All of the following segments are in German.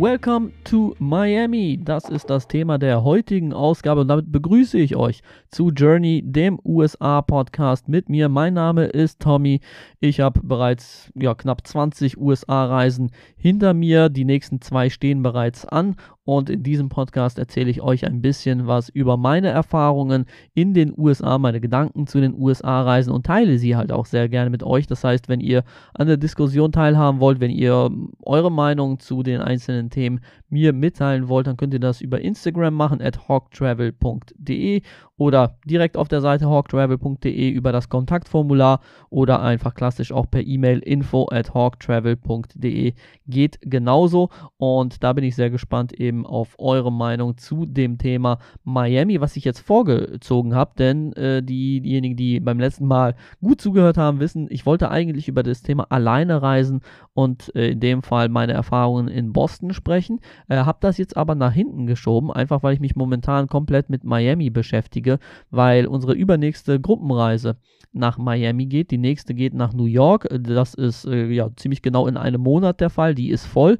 Welcome to Miami. Das ist das Thema der heutigen Ausgabe und damit begrüße ich euch zu Journey, dem USA-Podcast mit mir. Mein Name ist Tommy. Ich habe bereits ja, knapp 20 USA-Reisen hinter mir. Die nächsten zwei stehen bereits an und in diesem Podcast erzähle ich euch ein bisschen was über meine Erfahrungen in den USA, meine Gedanken zu den USA-Reisen und teile sie halt auch sehr gerne mit euch. Das heißt, wenn ihr an der Diskussion teilhaben wollt, wenn ihr eure Meinung zu den einzelnen Themen mir mitteilen wollt, dann könnt ihr das über Instagram machen, at hawktravel.de oder direkt auf der Seite hawktravel.de über das Kontaktformular oder einfach klassisch auch per E-Mail info at hawktravel.de geht genauso und da bin ich sehr gespannt eben auf eure Meinung zu dem Thema Miami, was ich jetzt vorgezogen habe, denn äh, die, diejenigen, die beim letzten Mal gut zugehört haben, wissen, ich wollte eigentlich über das Thema alleine reisen und äh, in dem Fall meine Erfahrungen in Boston sprechen, äh, habe das jetzt aber nach hinten geschoben, einfach weil ich mich momentan komplett mit Miami beschäftige Wichtige, weil unsere übernächste Gruppenreise nach Miami geht. Die nächste geht nach New York. Das ist äh, ja ziemlich genau in einem Monat der Fall. Die ist voll.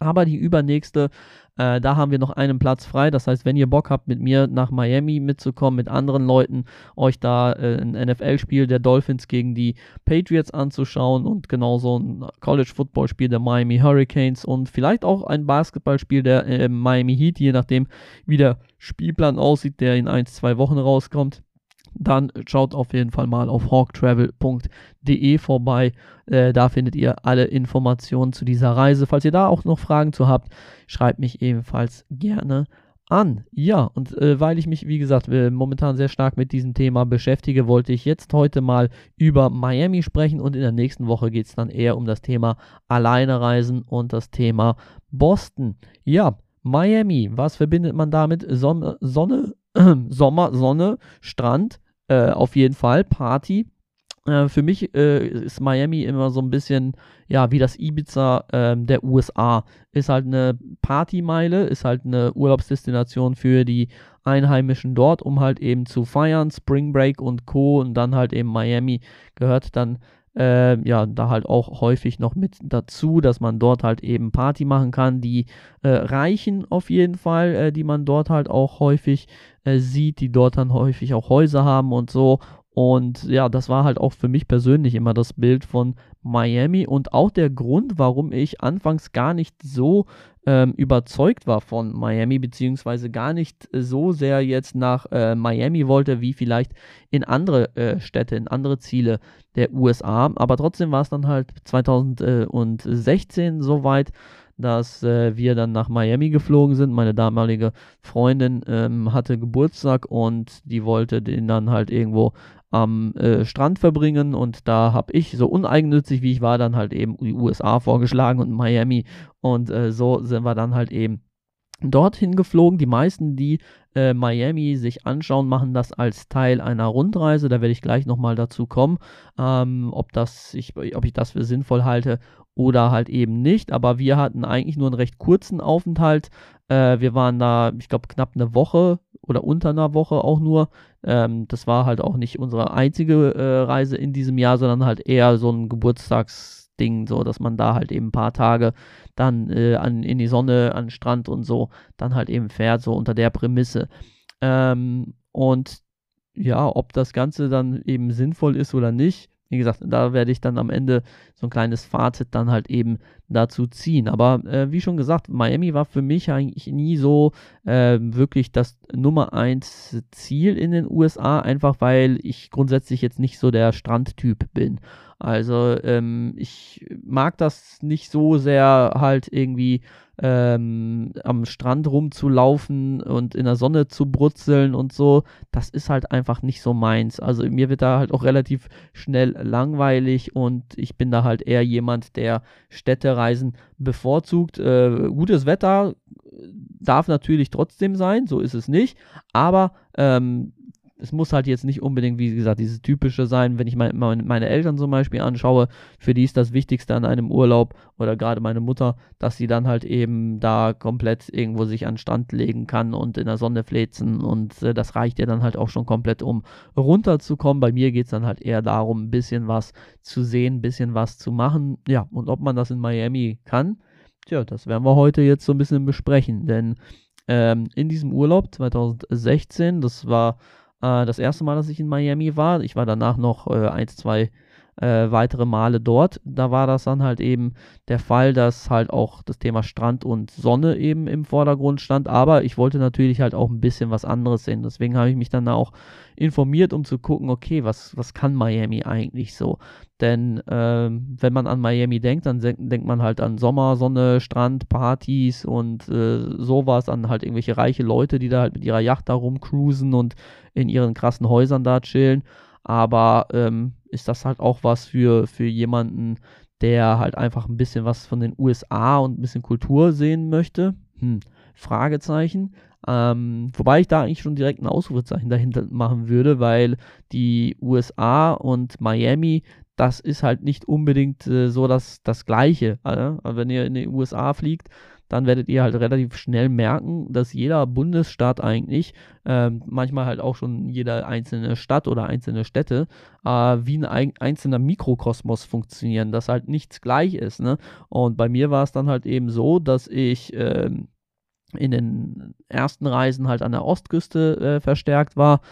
Aber die übernächste, äh, da haben wir noch einen Platz frei. Das heißt, wenn ihr Bock habt, mit mir nach Miami mitzukommen, mit anderen Leuten, euch da äh, ein NFL-Spiel der Dolphins gegen die Patriots anzuschauen und genauso ein College-Football-Spiel der Miami Hurricanes und vielleicht auch ein Basketballspiel der äh, Miami Heat, je nachdem, wie der Spielplan aussieht, der in ein, zwei Wochen rauskommt dann schaut auf jeden Fall mal auf hawktravel.de vorbei. Äh, da findet ihr alle Informationen zu dieser Reise. Falls ihr da auch noch Fragen zu habt, schreibt mich ebenfalls gerne an. Ja, und äh, weil ich mich, wie gesagt, äh, momentan sehr stark mit diesem Thema beschäftige, wollte ich jetzt heute mal über Miami sprechen und in der nächsten Woche geht es dann eher um das Thema Alleine reisen und das Thema Boston. Ja, Miami, was verbindet man damit? Sonne, Sonne Sommer, Sonne, Strand, äh, auf jeden Fall, Party. Äh, für mich äh, ist Miami immer so ein bisschen, ja, wie das Ibiza ähm, der USA. Ist halt eine Partymeile, ist halt eine Urlaubsdestination für die Einheimischen dort, um halt eben zu feiern, Spring Break und Co. Und dann halt eben Miami gehört dann äh, ja, da halt auch häufig noch mit dazu, dass man dort halt eben Party machen kann. Die äh, Reichen auf jeden Fall, äh, die man dort halt auch häufig äh, sieht, die dort dann häufig auch Häuser haben und so. Und ja, das war halt auch für mich persönlich immer das Bild von Miami und auch der Grund, warum ich anfangs gar nicht so ähm, überzeugt war von Miami, beziehungsweise gar nicht so sehr jetzt nach äh, Miami wollte, wie vielleicht in andere äh, Städte, in andere Ziele der USA. Aber trotzdem war es dann halt 2016 soweit, dass äh, wir dann nach Miami geflogen sind. Meine damalige Freundin ähm, hatte Geburtstag und die wollte den dann halt irgendwo am äh, Strand verbringen und da habe ich, so uneigennützig wie ich war, dann halt eben die USA vorgeschlagen und Miami und äh, so sind wir dann halt eben dorthin geflogen. Die meisten, die äh, Miami sich anschauen, machen das als Teil einer Rundreise. Da werde ich gleich nochmal dazu kommen, ähm, ob, das ich, ob ich das für sinnvoll halte oder halt eben nicht. Aber wir hatten eigentlich nur einen recht kurzen Aufenthalt. Äh, wir waren da, ich glaube, knapp eine Woche oder unter einer Woche auch nur. Ähm, das war halt auch nicht unsere einzige äh, Reise in diesem Jahr, sondern halt eher so ein Geburtstagsding, so dass man da halt eben ein paar Tage dann äh, an, in die Sonne, an den Strand und so, dann halt eben fährt, so unter der Prämisse. Ähm, und ja, ob das Ganze dann eben sinnvoll ist oder nicht, wie gesagt, da werde ich dann am Ende so ein kleines Fazit dann halt eben dazu ziehen. Aber äh, wie schon gesagt, Miami war für mich eigentlich nie so äh, wirklich das Nummer eins Ziel in den USA, einfach weil ich grundsätzlich jetzt nicht so der Strandtyp bin. Also ähm, ich mag das nicht so sehr halt irgendwie ähm, am Strand rumzulaufen und in der Sonne zu brutzeln und so. Das ist halt einfach nicht so meins. Also mir wird da halt auch relativ schnell langweilig und ich bin da halt eher jemand, der Städtereisen bevorzugt. Äh, gutes Wetter darf natürlich trotzdem sein, so ist es nicht. Aber ähm, es muss halt jetzt nicht unbedingt, wie gesagt, dieses typische sein, wenn ich mein, meine Eltern zum Beispiel anschaue, für die ist das Wichtigste an einem Urlaub oder gerade meine Mutter, dass sie dann halt eben da komplett irgendwo sich an Strand legen kann und in der Sonne fläzen und äh, das reicht ja dann halt auch schon komplett, um runterzukommen. Bei mir geht es dann halt eher darum, ein bisschen was zu sehen, ein bisschen was zu machen. Ja, und ob man das in Miami kann, Tja, das werden wir heute jetzt so ein bisschen besprechen, denn ähm, in diesem Urlaub 2016, das war das erste Mal, dass ich in Miami war. Ich war danach noch äh, ein, zwei äh, weitere Male dort. Da war das dann halt eben der Fall, dass halt auch das Thema Strand und Sonne eben im Vordergrund stand. Aber ich wollte natürlich halt auch ein bisschen was anderes sehen. Deswegen habe ich mich dann auch informiert, um zu gucken, okay, was, was kann Miami eigentlich so? Denn ähm, wenn man an Miami denkt, dann denkt man halt an Sommer, Sonne, Strand, Partys und äh, sowas, an halt irgendwelche reiche Leute, die da halt mit ihrer Yacht da rumcruisen und in ihren krassen Häusern da chillen. Aber ähm, ist das halt auch was für, für jemanden, der halt einfach ein bisschen was von den USA und ein bisschen Kultur sehen möchte? Hm, Fragezeichen. Ähm, wobei ich da eigentlich schon direkt ein Ausrufezeichen dahinter machen würde, weil die USA und Miami, das ist halt nicht unbedingt äh, so das, das Gleiche. Also, wenn ihr in die USA fliegt, dann werdet ihr halt relativ schnell merken, dass jeder Bundesstaat eigentlich, äh, manchmal halt auch schon jede einzelne Stadt oder einzelne Städte, äh, wie ein einzelner Mikrokosmos funktionieren, dass halt nichts gleich ist. Ne? Und bei mir war es dann halt eben so, dass ich äh, in den ersten Reisen halt an der Ostküste äh, verstärkt war,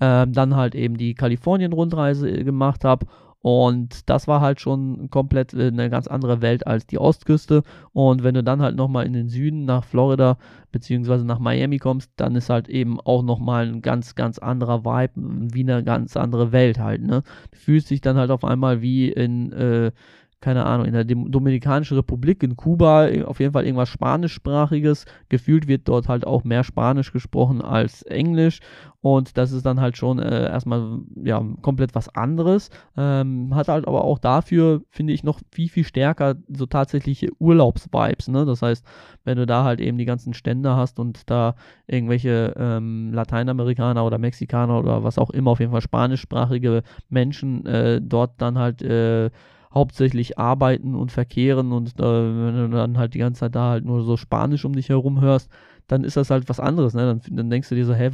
ähm, dann halt eben die Kalifornien-Rundreise äh, gemacht habe und das war halt schon komplett äh, eine ganz andere Welt als die Ostküste. Und wenn du dann halt nochmal in den Süden nach Florida beziehungsweise nach Miami kommst, dann ist halt eben auch nochmal ein ganz, ganz anderer Vibe, wie eine ganz andere Welt halt. Ne? Du fühlst dich dann halt auf einmal wie in äh, keine Ahnung, in der Dominikanischen Republik, in Kuba, auf jeden Fall irgendwas Spanischsprachiges. Gefühlt wird dort halt auch mehr Spanisch gesprochen als Englisch. Und das ist dann halt schon äh, erstmal ja komplett was anderes. Ähm, hat halt aber auch dafür, finde ich, noch viel, viel stärker so tatsächliche Urlaubsvibes. Ne? Das heißt, wenn du da halt eben die ganzen Stände hast und da irgendwelche ähm, Lateinamerikaner oder Mexikaner oder was auch immer, auf jeden Fall spanischsprachige Menschen äh, dort dann halt äh, hauptsächlich arbeiten und verkehren und äh, wenn du dann halt die ganze Zeit da halt nur so Spanisch um dich herum hörst, dann ist das halt was anderes. Ne? Dann, dann denkst du dir so, hä,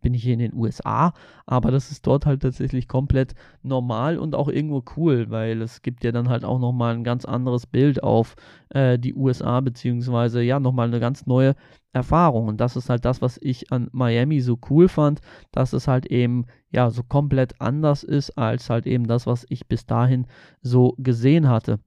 bin ich hier in den USA? Aber das ist dort halt tatsächlich komplett normal und auch irgendwo cool, weil es gibt ja dann halt auch nochmal ein ganz anderes Bild auf äh, die USA, beziehungsweise ja, nochmal eine ganz neue Erfahrung. Und das ist halt das, was ich an Miami so cool fand, dass es halt eben ja so komplett anders ist als halt eben das, was ich bis dahin so gesehen hatte.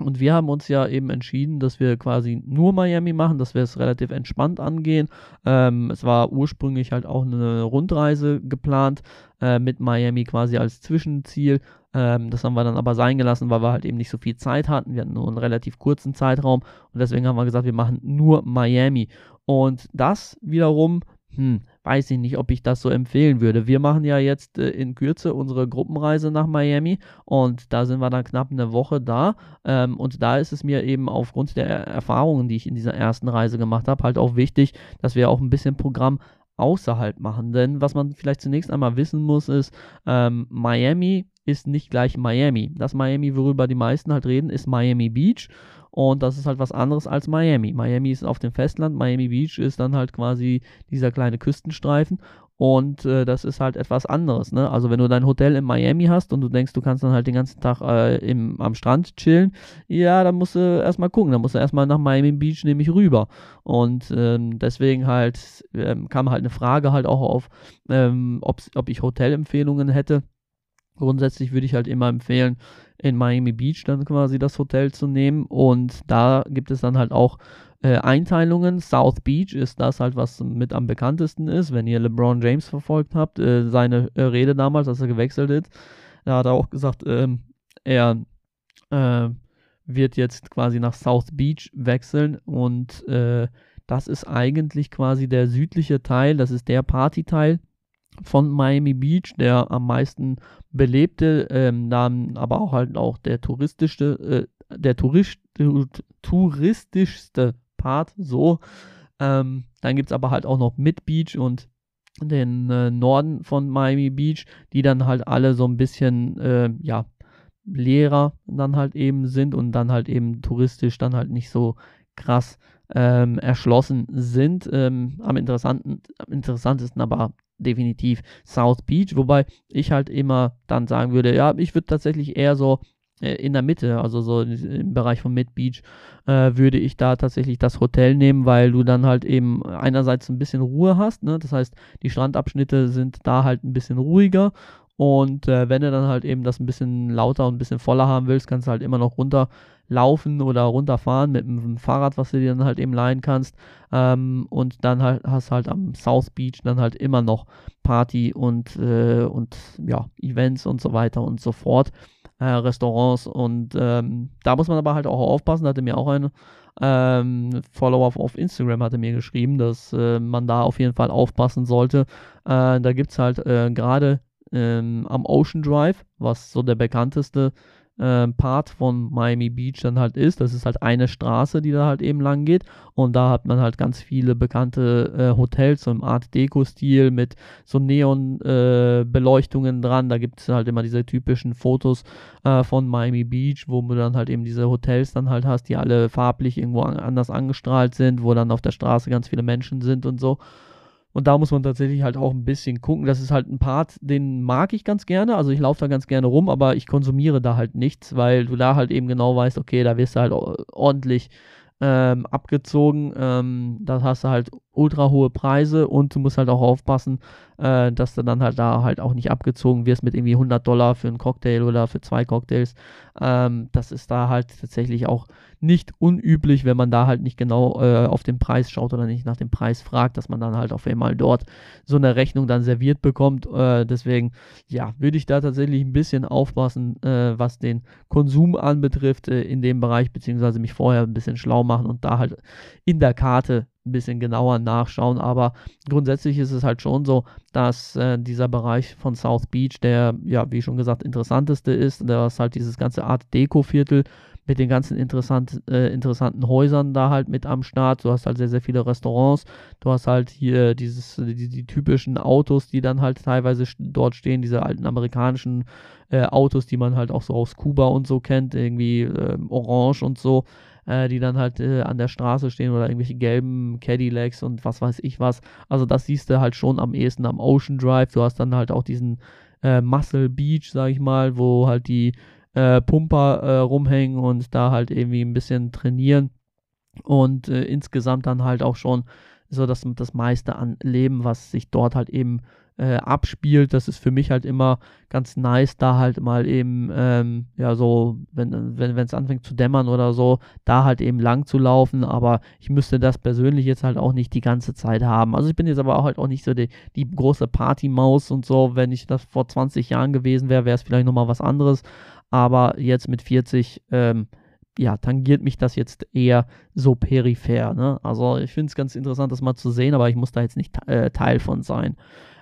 Und wir haben uns ja eben entschieden, dass wir quasi nur Miami machen, dass wir es relativ entspannt angehen. Ähm, es war ursprünglich halt auch eine Rundreise geplant äh, mit Miami quasi als Zwischenziel. Ähm, das haben wir dann aber sein gelassen, weil wir halt eben nicht so viel Zeit hatten. Wir hatten nur einen relativ kurzen Zeitraum und deswegen haben wir gesagt, wir machen nur Miami. Und das wiederum hm, weiß ich nicht, ob ich das so empfehlen würde. Wir machen ja jetzt äh, in Kürze unsere Gruppenreise nach Miami und da sind wir dann knapp eine Woche da. Ähm, und da ist es mir eben aufgrund der Erfahrungen, die ich in dieser ersten Reise gemacht habe, halt auch wichtig, dass wir auch ein bisschen Programm außerhalb machen. Denn was man vielleicht zunächst einmal wissen muss, ist, ähm, Miami ist nicht gleich Miami. Das Miami, worüber die meisten halt reden, ist Miami Beach. Und das ist halt was anderes als Miami. Miami ist auf dem Festland, Miami Beach ist dann halt quasi dieser kleine Küstenstreifen. Und äh, das ist halt etwas anderes. Ne? Also wenn du dein Hotel in Miami hast und du denkst, du kannst dann halt den ganzen Tag äh, im, am Strand chillen, ja, dann musst du erstmal gucken. Dann musst du erstmal nach Miami Beach nämlich rüber. Und ähm, deswegen halt ähm, kam halt eine Frage halt auch auf, ähm, ob ich Hotelempfehlungen hätte. Grundsätzlich würde ich halt immer empfehlen, in Miami Beach dann quasi das Hotel zu nehmen. Und da gibt es dann halt auch äh, Einteilungen. South Beach ist das halt, was mit am bekanntesten ist. Wenn ihr LeBron James verfolgt habt, äh, seine äh, Rede damals, als er gewechselt ist, da hat er auch gesagt, ähm, er äh, wird jetzt quasi nach South Beach wechseln und äh, das ist eigentlich quasi der südliche Teil, das ist der Partyteil von Miami Beach, der am meisten belebte, ähm, dann aber auch halt auch der touristischste, äh, der Tourist, touristischste Part, so. Ähm, dann gibt es aber halt auch noch Mid Beach und den äh, Norden von Miami Beach, die dann halt alle so ein bisschen, äh, ja, leerer dann halt eben sind und dann halt eben touristisch dann halt nicht so krass ähm, erschlossen sind. Ähm, am, interessanten, am interessantesten aber definitiv South Beach, wobei ich halt immer dann sagen würde, ja, ich würde tatsächlich eher so äh, in der Mitte, also so im Bereich von Mid Beach, äh, würde ich da tatsächlich das Hotel nehmen, weil du dann halt eben einerseits ein bisschen Ruhe hast, ne? das heißt, die Strandabschnitte sind da halt ein bisschen ruhiger und äh, wenn du dann halt eben das ein bisschen lauter und ein bisschen voller haben willst, kannst du halt immer noch runterlaufen oder runterfahren mit einem Fahrrad, was du dir dann halt eben leihen kannst. Ähm, und dann halt hast halt am South Beach dann halt immer noch Party und, äh, und ja, Events und so weiter und so fort. Äh, Restaurants und ähm, da muss man aber halt auch aufpassen, da hatte mir auch ein ähm, Follower auf Instagram hatte mir geschrieben, dass äh, man da auf jeden Fall aufpassen sollte. Äh, da gibt es halt äh, gerade ähm, am Ocean Drive, was so der bekannteste äh, Part von Miami Beach dann halt ist. Das ist halt eine Straße, die da halt eben lang geht. Und da hat man halt ganz viele bekannte äh, Hotels, so im Art Deco-Stil mit so Neon-Beleuchtungen äh, dran. Da gibt es halt immer diese typischen Fotos äh, von Miami Beach, wo du dann halt eben diese Hotels dann halt hast, die alle farblich irgendwo an anders angestrahlt sind, wo dann auf der Straße ganz viele Menschen sind und so. Und da muss man tatsächlich halt auch ein bisschen gucken. Das ist halt ein Part, den mag ich ganz gerne. Also ich laufe da ganz gerne rum, aber ich konsumiere da halt nichts, weil du da halt eben genau weißt, okay, da wirst du halt ordentlich ähm, abgezogen. Ähm, da hast du halt ultra hohe Preise und du musst halt auch aufpassen, äh, dass du dann halt da halt auch nicht abgezogen wirst mit irgendwie 100 Dollar für einen Cocktail oder für zwei Cocktails. Ähm, das ist da halt tatsächlich auch nicht unüblich, wenn man da halt nicht genau äh, auf den Preis schaut oder nicht nach dem Preis fragt, dass man dann halt auf einmal dort so eine Rechnung dann serviert bekommt. Äh, deswegen, ja, würde ich da tatsächlich ein bisschen aufpassen, äh, was den Konsum anbetrifft äh, in dem Bereich, beziehungsweise mich vorher ein bisschen schlau machen und da halt in der Karte ein bisschen genauer nachschauen. Aber grundsätzlich ist es halt schon so, dass äh, dieser Bereich von South Beach, der ja, wie schon gesagt, interessanteste ist, da ist halt dieses ganze Art Deko-Viertel mit den ganzen interessant, äh, interessanten Häusern da halt mit am Start. Du hast halt sehr, sehr viele Restaurants. Du hast halt hier dieses, die, die typischen Autos, die dann halt teilweise dort stehen, diese alten amerikanischen äh, Autos, die man halt auch so aus Kuba und so kennt, irgendwie äh, orange und so äh, die dann halt äh, an der Straße stehen oder irgendwelche gelben Cadillacs und was weiß ich was. Also das siehst du halt schon am ehesten am Ocean Drive. Du hast dann halt auch diesen äh, Muscle Beach, sag ich mal, wo halt die äh, Pumper äh, rumhängen und da halt irgendwie ein bisschen trainieren und äh, insgesamt dann halt auch schon so das, das meiste an Leben, was sich dort halt eben äh, abspielt. Das ist für mich halt immer ganz nice, da halt mal eben, ähm, ja, so, wenn wenn es anfängt zu dämmern oder so, da halt eben lang zu laufen. Aber ich müsste das persönlich jetzt halt auch nicht die ganze Zeit haben. Also ich bin jetzt aber auch halt auch nicht so die, die große Partymaus und so. Wenn ich das vor 20 Jahren gewesen wäre, wäre es vielleicht nochmal was anderes. Aber jetzt mit 40, ähm, ja, tangiert mich das jetzt eher so peripher. Ne? Also ich finde es ganz interessant, das mal zu sehen, aber ich muss da jetzt nicht äh, Teil von sein.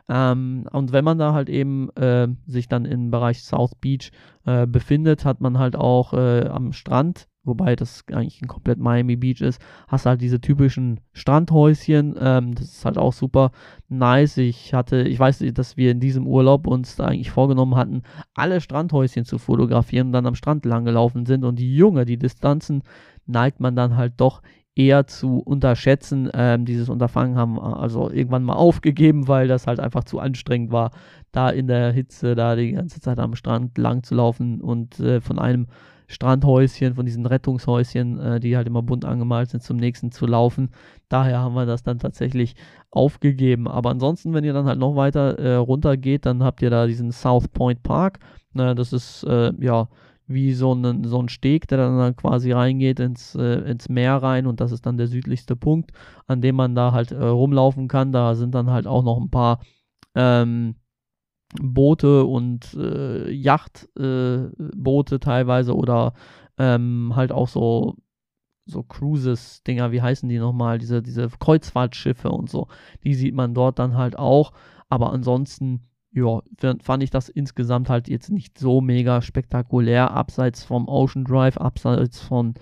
Ähm, und wenn man da halt eben äh, sich dann im Bereich South Beach äh, befindet, hat man halt auch äh, am Strand, wobei das eigentlich ein komplett Miami Beach ist, hast halt diese typischen Strandhäuschen. Ähm, das ist halt auch super nice. Ich hatte, ich weiß, dass wir in diesem Urlaub uns da eigentlich vorgenommen hatten, alle Strandhäuschen zu fotografieren und dann am Strand lang gelaufen sind. Und die Junge, die Distanzen neigt man dann halt doch eher zu unterschätzen. Ähm, dieses Unterfangen haben also irgendwann mal aufgegeben, weil das halt einfach zu anstrengend war, da in der Hitze da die ganze Zeit am Strand lang zu laufen und äh, von einem Strandhäuschen, von diesen Rettungshäuschen, äh, die halt immer bunt angemalt sind, zum nächsten zu laufen. Daher haben wir das dann tatsächlich aufgegeben. Aber ansonsten, wenn ihr dann halt noch weiter äh, runter geht, dann habt ihr da diesen South Point Park. Na, das ist äh, ja wie so ein, so ein Steg, der dann quasi reingeht ins, äh, ins Meer rein und das ist dann der südlichste Punkt, an dem man da halt äh, rumlaufen kann. Da sind dann halt auch noch ein paar ähm, Boote und äh, Yachtboote äh, teilweise oder ähm, halt auch so so Cruises-Dinger, wie heißen die nochmal, diese, diese Kreuzfahrtschiffe und so, die sieht man dort dann halt auch, aber ansonsten ja, fand ich das insgesamt halt jetzt nicht so mega spektakulär, abseits vom Ocean Drive, abseits von,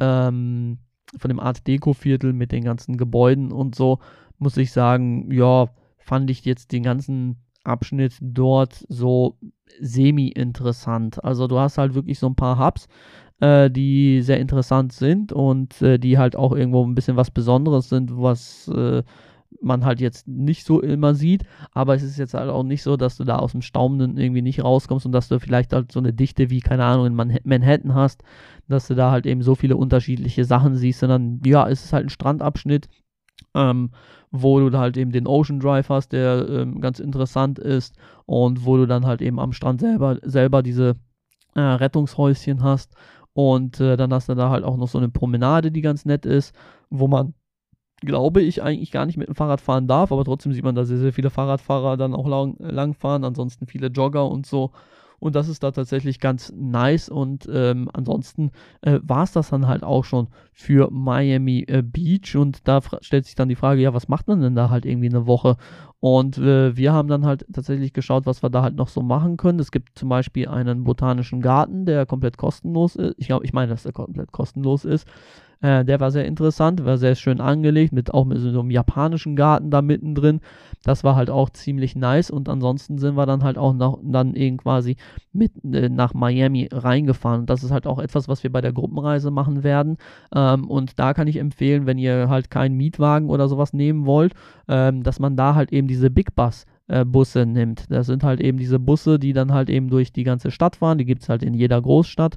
ähm, von dem Art Deco-Viertel mit den ganzen Gebäuden und so, muss ich sagen, ja, fand ich jetzt den ganzen Abschnitt dort so semi-interessant. Also du hast halt wirklich so ein paar Hubs, äh, die sehr interessant sind und äh, die halt auch irgendwo ein bisschen was Besonderes sind, was äh, man halt jetzt nicht so immer sieht, aber es ist jetzt halt auch nicht so, dass du da aus dem Staumenden irgendwie nicht rauskommst und dass du vielleicht halt so eine Dichte wie, keine Ahnung, in Manhattan hast, dass du da halt eben so viele unterschiedliche Sachen siehst, sondern ja, es ist halt ein Strandabschnitt, ähm, wo du halt eben den Ocean Drive hast, der ähm, ganz interessant ist und wo du dann halt eben am Strand selber, selber diese äh, Rettungshäuschen hast und äh, dann hast du da halt auch noch so eine Promenade, die ganz nett ist, wo man glaube ich, eigentlich gar nicht mit dem Fahrrad fahren darf, aber trotzdem sieht man da sehr, sehr viele Fahrradfahrer dann auch lang, lang fahren, ansonsten viele Jogger und so. Und das ist da tatsächlich ganz nice. Und ähm, ansonsten äh, war es das dann halt auch schon für Miami äh, Beach. Und da stellt sich dann die Frage, ja, was macht man denn da halt irgendwie eine Woche? Und äh, wir haben dann halt tatsächlich geschaut, was wir da halt noch so machen können. Es gibt zum Beispiel einen botanischen Garten, der komplett kostenlos ist. Ich glaube, ich meine, dass der komplett kostenlos ist. Äh, der war sehr interessant, war sehr schön angelegt, mit auch mit so einem japanischen Garten da mittendrin. Das war halt auch ziemlich nice und ansonsten sind wir dann halt auch noch, dann eben quasi mit äh, nach Miami reingefahren. Und das ist halt auch etwas, was wir bei der Gruppenreise machen werden. Ähm, und da kann ich empfehlen, wenn ihr halt keinen Mietwagen oder sowas nehmen wollt, ähm, dass man da halt eben diese Big Bus äh, Busse nimmt. Das sind halt eben diese Busse, die dann halt eben durch die ganze Stadt fahren. Die gibt es halt in jeder Großstadt.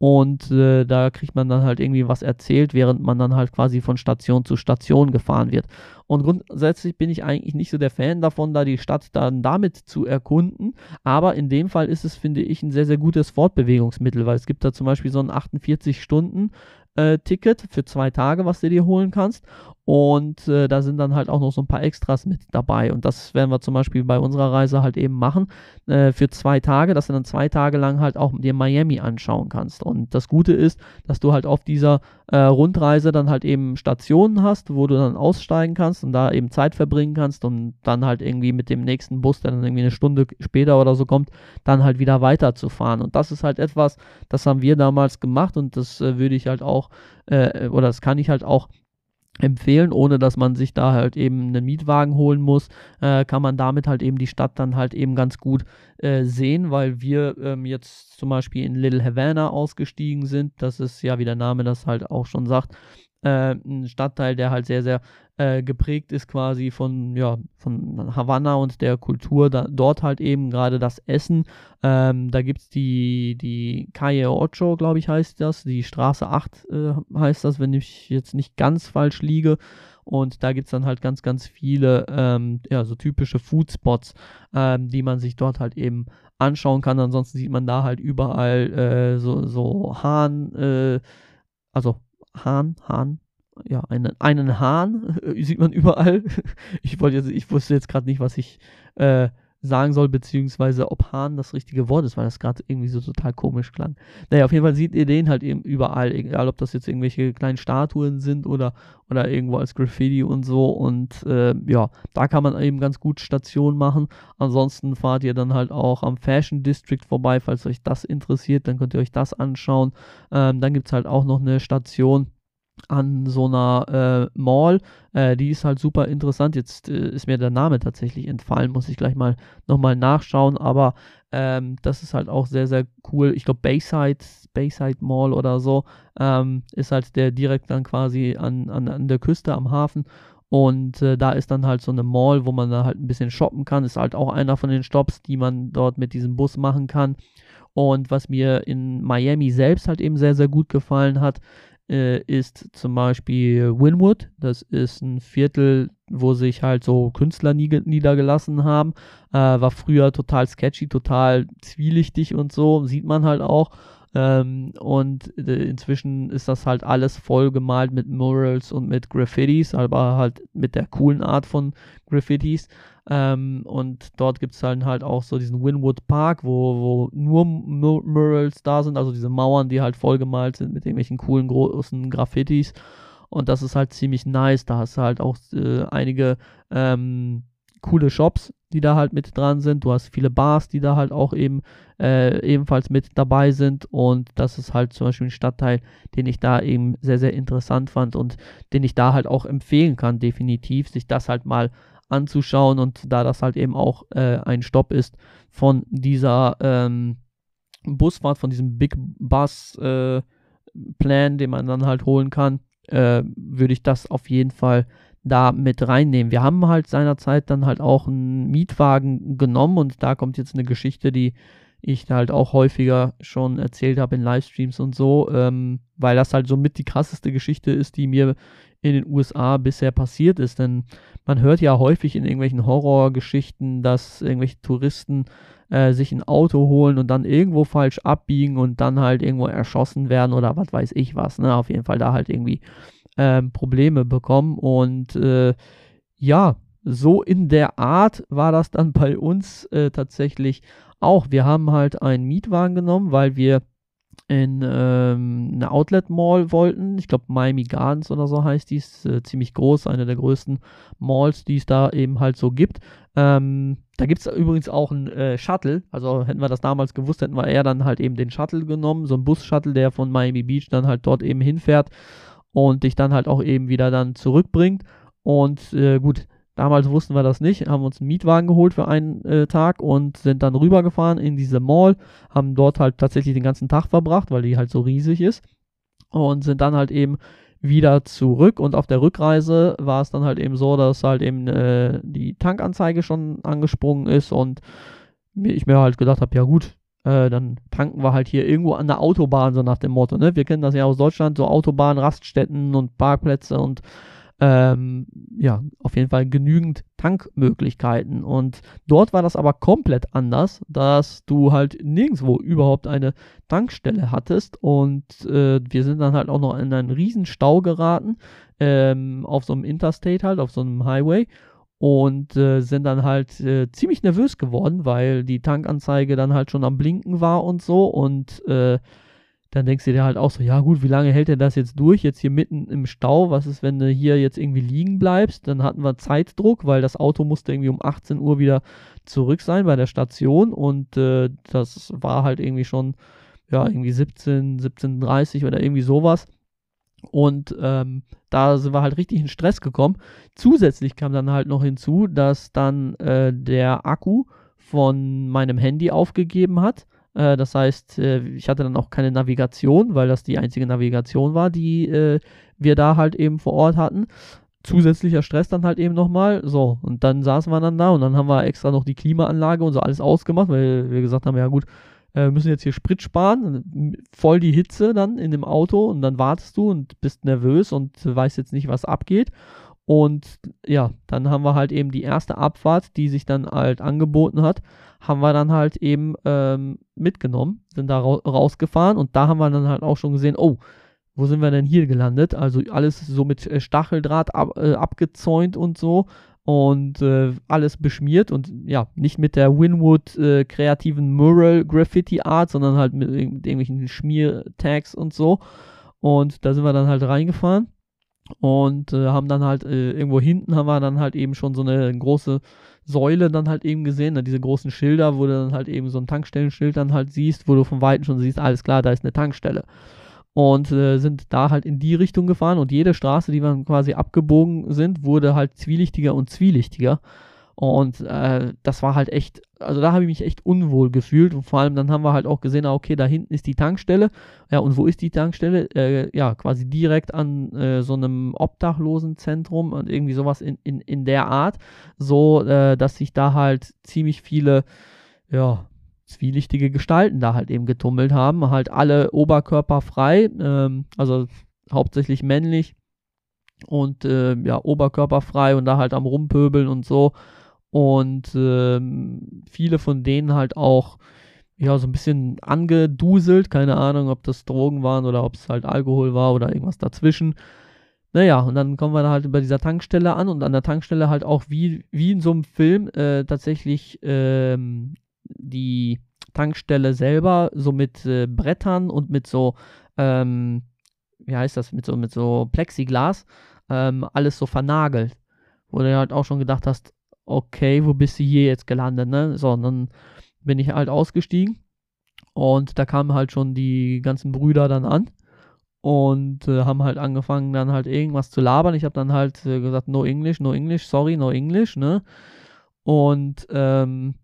Und äh, da kriegt man dann halt irgendwie was erzählt, während man dann halt quasi von Station zu Station gefahren wird. Und grundsätzlich bin ich eigentlich nicht so der Fan davon, da die Stadt dann damit zu erkunden. Aber in dem Fall ist es, finde ich, ein sehr, sehr gutes Fortbewegungsmittel, weil es gibt da zum Beispiel so ein 48 Stunden äh, Ticket für zwei Tage, was du dir holen kannst. Und äh, da sind dann halt auch noch so ein paar Extras mit dabei. Und das werden wir zum Beispiel bei unserer Reise halt eben machen äh, für zwei Tage, dass du dann zwei Tage lang halt auch dir Miami anschauen kannst. Und das Gute ist, dass du halt auf dieser äh, Rundreise dann halt eben Stationen hast, wo du dann aussteigen kannst und da eben Zeit verbringen kannst und dann halt irgendwie mit dem nächsten Bus, der dann irgendwie eine Stunde später oder so kommt, dann halt wieder weiterzufahren. Und das ist halt etwas, das haben wir damals gemacht und das äh, würde ich halt auch, äh, oder das kann ich halt auch empfehlen, ohne dass man sich da halt eben einen Mietwagen holen muss, äh, kann man damit halt eben die Stadt dann halt eben ganz gut äh, sehen, weil wir ähm, jetzt zum Beispiel in Little Havana ausgestiegen sind. Das ist ja, wie der Name das halt auch schon sagt, äh, ein Stadtteil, der halt sehr, sehr äh, geprägt ist quasi von, ja, von Havanna und der Kultur da, dort halt eben, gerade das Essen. Ähm, da gibt es die, die Calle Ocho, glaube ich, heißt das, die Straße 8 äh, heißt das, wenn ich jetzt nicht ganz falsch liege. Und da gibt es dann halt ganz, ganz viele, ähm, ja, so typische Foodspots, ähm, die man sich dort halt eben anschauen kann. Ansonsten sieht man da halt überall äh, so, so Hahn, äh, also Hahn, Hahn, ja, einen, einen Hahn sieht man überall. Ich wollte jetzt, ich wusste jetzt gerade nicht, was ich äh, sagen soll, beziehungsweise ob Hahn das richtige Wort ist, weil das gerade irgendwie so total komisch klang. Naja, auf jeden Fall sieht ihr den halt eben überall, egal ob das jetzt irgendwelche kleinen Statuen sind oder, oder irgendwo als Graffiti und so. Und äh, ja, da kann man eben ganz gut Station machen. Ansonsten fahrt ihr dann halt auch am Fashion District vorbei, falls euch das interessiert, dann könnt ihr euch das anschauen. Ähm, dann gibt es halt auch noch eine Station an so einer äh, Mall. Äh, die ist halt super interessant. Jetzt äh, ist mir der Name tatsächlich entfallen, muss ich gleich mal nochmal nachschauen. Aber ähm, das ist halt auch sehr, sehr cool. Ich glaube, Bayside, Bayside Mall oder so ähm, ist halt der direkt dann quasi an, an, an der Küste am Hafen. Und äh, da ist dann halt so eine Mall, wo man da halt ein bisschen shoppen kann. Ist halt auch einer von den Stops, die man dort mit diesem Bus machen kann. Und was mir in Miami selbst halt eben sehr, sehr gut gefallen hat, äh, ist zum Beispiel Winwood. Das ist ein Viertel, wo sich halt so Künstler niedergelassen haben. Äh, war früher total sketchy, total zwielichtig und so. Sieht man halt auch. Ähm, und äh, inzwischen ist das halt alles voll gemalt mit Murals und mit Graffitis, aber halt mit der coolen Art von Graffitis. Ähm, und dort gibt es dann halt auch so diesen Winwood Park, wo, wo nur Mur Murals da sind, also diese Mauern, die halt vollgemalt sind mit irgendwelchen coolen großen Graffitis. Und das ist halt ziemlich nice. Da hast du halt auch äh, einige ähm, coole Shops, die da halt mit dran sind. Du hast viele Bars, die da halt auch eben äh, ebenfalls mit dabei sind. Und das ist halt zum Beispiel ein Stadtteil, den ich da eben sehr, sehr interessant fand und den ich da halt auch empfehlen kann, definitiv, sich das halt mal anzuschauen und da das halt eben auch äh, ein Stopp ist von dieser ähm, Busfahrt, von diesem Big Bus äh, Plan, den man dann halt holen kann, äh, würde ich das auf jeden Fall da mit reinnehmen. Wir haben halt seinerzeit dann halt auch einen Mietwagen genommen und da kommt jetzt eine Geschichte, die ich halt auch häufiger schon erzählt habe in Livestreams und so, ähm, weil das halt somit die krasseste Geschichte ist, die mir in den USA bisher passiert ist. Denn man hört ja häufig in irgendwelchen Horrorgeschichten, dass irgendwelche Touristen äh, sich ein Auto holen und dann irgendwo falsch abbiegen und dann halt irgendwo erschossen werden oder was weiß ich was. Ne? Auf jeden Fall da halt irgendwie äh, Probleme bekommen. Und äh, ja, so in der Art war das dann bei uns äh, tatsächlich auch. Wir haben halt einen Mietwagen genommen, weil wir in ähm, eine Outlet Mall wollten. Ich glaube, Miami Gardens oder so heißt die. Ist äh, ziemlich groß, eine der größten Malls, die es da eben halt so gibt. Ähm, da gibt es übrigens auch einen äh, Shuttle. Also hätten wir das damals gewusst, hätten wir eher dann halt eben den Shuttle genommen. So ein Bus-Shuttle, der von Miami Beach dann halt dort eben hinfährt und dich dann halt auch eben wieder dann zurückbringt. Und äh, gut, Damals wussten wir das nicht, haben uns einen Mietwagen geholt für einen äh, Tag und sind dann rübergefahren in diese Mall, haben dort halt tatsächlich den ganzen Tag verbracht, weil die halt so riesig ist und sind dann halt eben wieder zurück und auf der Rückreise war es dann halt eben so, dass halt eben äh, die Tankanzeige schon angesprungen ist und ich mir halt gedacht habe, ja gut, äh, dann tanken wir halt hier irgendwo an der Autobahn, so nach dem Motto, ne? Wir kennen das ja aus Deutschland, so Autobahn, Raststätten und Parkplätze und ähm, ja, auf jeden Fall genügend Tankmöglichkeiten. Und dort war das aber komplett anders, dass du halt nirgendwo überhaupt eine Tankstelle hattest. Und äh, wir sind dann halt auch noch in einen riesen Stau geraten, ähm, auf so einem Interstate halt, auf so einem Highway. Und äh, sind dann halt äh, ziemlich nervös geworden, weil die Tankanzeige dann halt schon am Blinken war und so. Und äh, dann denkst du dir halt auch so, ja gut, wie lange hält er das jetzt durch? Jetzt hier mitten im Stau, was ist, wenn du hier jetzt irgendwie liegen bleibst? Dann hatten wir Zeitdruck, weil das Auto musste irgendwie um 18 Uhr wieder zurück sein bei der Station und äh, das war halt irgendwie schon, ja, irgendwie 17, 17.30 oder irgendwie sowas. Und ähm, da sind wir halt richtig in Stress gekommen. Zusätzlich kam dann halt noch hinzu, dass dann äh, der Akku von meinem Handy aufgegeben hat äh, das heißt, äh, ich hatte dann auch keine Navigation, weil das die einzige Navigation war, die äh, wir da halt eben vor Ort hatten. Zusätzlicher Stress dann halt eben nochmal. So, und dann saßen wir dann da und dann haben wir extra noch die Klimaanlage und so alles ausgemacht, weil wir gesagt haben, ja gut, wir müssen jetzt hier Sprit sparen, voll die Hitze dann in dem Auto und dann wartest du und bist nervös und weißt jetzt nicht, was abgeht. Und ja, dann haben wir halt eben die erste Abfahrt, die sich dann halt angeboten hat, haben wir dann halt eben ähm, mitgenommen, sind da ra rausgefahren und da haben wir dann halt auch schon gesehen, oh, wo sind wir denn hier gelandet? Also alles so mit äh, Stacheldraht ab, äh, abgezäunt und so und äh, alles beschmiert und ja, nicht mit der Winwood äh, kreativen Mural Graffiti Art, sondern halt mit, mit irgendwelchen Schmiertags und so. Und da sind wir dann halt reingefahren und äh, haben dann halt äh, irgendwo hinten haben wir dann halt eben schon so eine große Säule dann halt eben gesehen, ne, diese großen Schilder, wo du dann halt eben so ein Tankstellenschild dann halt siehst, wo du von Weitem schon siehst, alles klar, da ist eine Tankstelle. Und äh, sind da halt in die Richtung gefahren und jede Straße, die wir quasi abgebogen sind, wurde halt zwielichtiger und zwielichtiger. Und äh, das war halt echt, also da habe ich mich echt unwohl gefühlt. Und vor allem dann haben wir halt auch gesehen, ah, okay, da hinten ist die Tankstelle. Ja, und wo ist die Tankstelle? Äh, ja, quasi direkt an äh, so einem Obdachlosenzentrum und irgendwie sowas in, in, in der Art. So, äh, dass sich da halt ziemlich viele, ja, zwielichtige Gestalten da halt eben getummelt haben. Halt alle oberkörperfrei, ähm, also hauptsächlich männlich und äh, ja, oberkörperfrei und da halt am Rumpöbeln und so und ähm, viele von denen halt auch ja so ein bisschen angeduselt, keine Ahnung, ob das Drogen waren oder ob es halt Alkohol war oder irgendwas dazwischen. Naja, und dann kommen wir da halt bei dieser Tankstelle an und an der Tankstelle halt auch wie, wie in so einem Film äh, tatsächlich ähm, die Tankstelle selber so mit äh, Brettern und mit so, ähm, wie heißt das, mit so, mit so Plexiglas, ähm, alles so vernagelt. Wo du halt auch schon gedacht hast, okay, wo bist du hier jetzt gelandet, ne? So, und dann bin ich halt ausgestiegen und da kamen halt schon die ganzen Brüder dann an und äh, haben halt angefangen dann halt irgendwas zu labern. Ich habe dann halt äh, gesagt, no English, no English, sorry, no English, ne? Und ähm,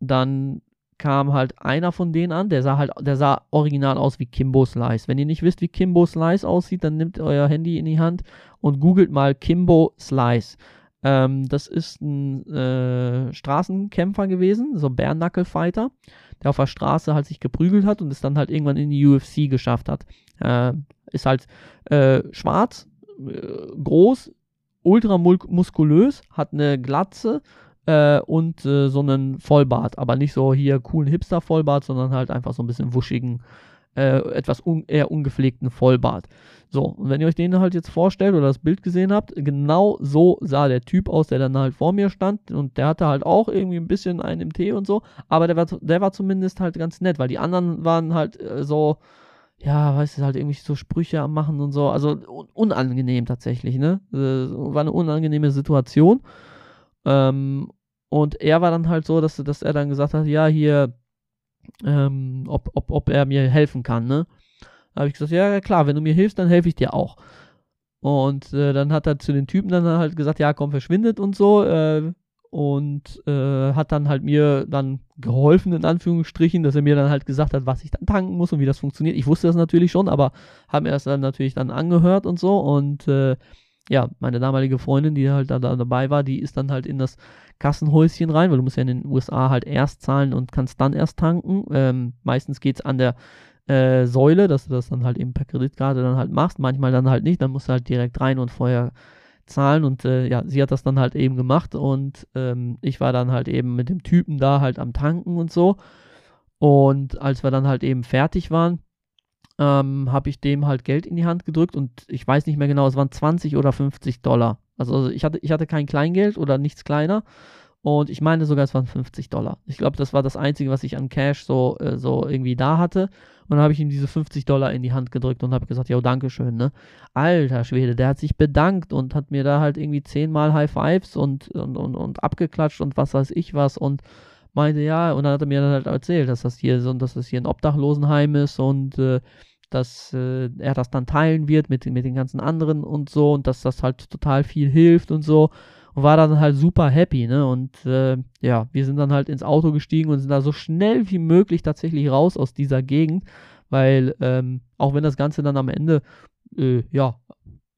dann kam halt einer von denen an, der sah halt, der sah original aus wie Kimbo Slice. Wenn ihr nicht wisst, wie Kimbo Slice aussieht, dann nehmt euer Handy in die Hand und googelt mal Kimbo Slice. Ähm, das ist ein äh, Straßenkämpfer gewesen, so Bärnackel-Fighter, der auf der Straße halt sich geprügelt hat und es dann halt irgendwann in die UFC geschafft hat. Äh, ist halt äh, schwarz, äh, groß, ultra muskulös, hat eine Glatze äh, und äh, so einen Vollbart, aber nicht so hier coolen Hipster-Vollbart, sondern halt einfach so ein bisschen wuschigen, äh, etwas un eher ungepflegten Vollbart. So, und wenn ihr euch den halt jetzt vorstellt oder das Bild gesehen habt, genau so sah der Typ aus, der dann halt vor mir stand und der hatte halt auch irgendwie ein bisschen einen im Tee und so, aber der war, der war zumindest halt ganz nett, weil die anderen waren halt äh, so, ja, weißt du, halt irgendwie so Sprüche am machen und so, also un unangenehm tatsächlich, ne? Äh, war eine unangenehme Situation. Ähm, und er war dann halt so, dass, dass er dann gesagt hat, ja, hier, ähm, ob, ob, ob er mir helfen kann, ne? Da habe ich gesagt, ja, klar, wenn du mir hilfst, dann helfe ich dir auch. Und äh, dann hat er zu den Typen dann halt gesagt, ja, komm, verschwindet und so. Äh, und äh, hat dann halt mir dann geholfen, in Anführungsstrichen, dass er mir dann halt gesagt hat, was ich dann tanken muss und wie das funktioniert. Ich wusste das natürlich schon, aber haben mir das dann natürlich dann angehört und so. Und äh, ja, meine damalige Freundin, die halt da, da dabei war, die ist dann halt in das Kassenhäuschen rein, weil du musst ja in den USA halt erst zahlen und kannst dann erst tanken. Ähm, meistens geht es an der äh, Säule, dass du das dann halt eben per Kreditkarte dann halt machst, manchmal dann halt nicht, dann musst du halt direkt rein und vorher zahlen und äh, ja, sie hat das dann halt eben gemacht und ähm, ich war dann halt eben mit dem Typen da halt am Tanken und so und als wir dann halt eben fertig waren, ähm, habe ich dem halt Geld in die Hand gedrückt und ich weiß nicht mehr genau, es waren 20 oder 50 Dollar. Also, also ich, hatte, ich hatte kein Kleingeld oder nichts kleiner. Und ich meine sogar, es waren 50 Dollar. Ich glaube, das war das Einzige, was ich an Cash so, äh, so irgendwie da hatte. Und dann habe ich ihm diese 50 Dollar in die Hand gedrückt und habe gesagt, ja, Dankeschön, ne? Alter Schwede, der hat sich bedankt und hat mir da halt irgendwie zehnmal High Fives und, und, und, und abgeklatscht und was weiß ich was und meinte, ja, und dann hat er mir dann halt erzählt, dass das hier so, dass das hier ein Obdachlosenheim ist und äh, dass äh, er das dann teilen wird mit, mit den ganzen anderen und so und dass das halt total viel hilft und so und war dann halt super happy, ne? Und äh, ja, wir sind dann halt ins Auto gestiegen und sind da so schnell wie möglich tatsächlich raus aus dieser Gegend, weil ähm, auch wenn das Ganze dann am Ende äh, ja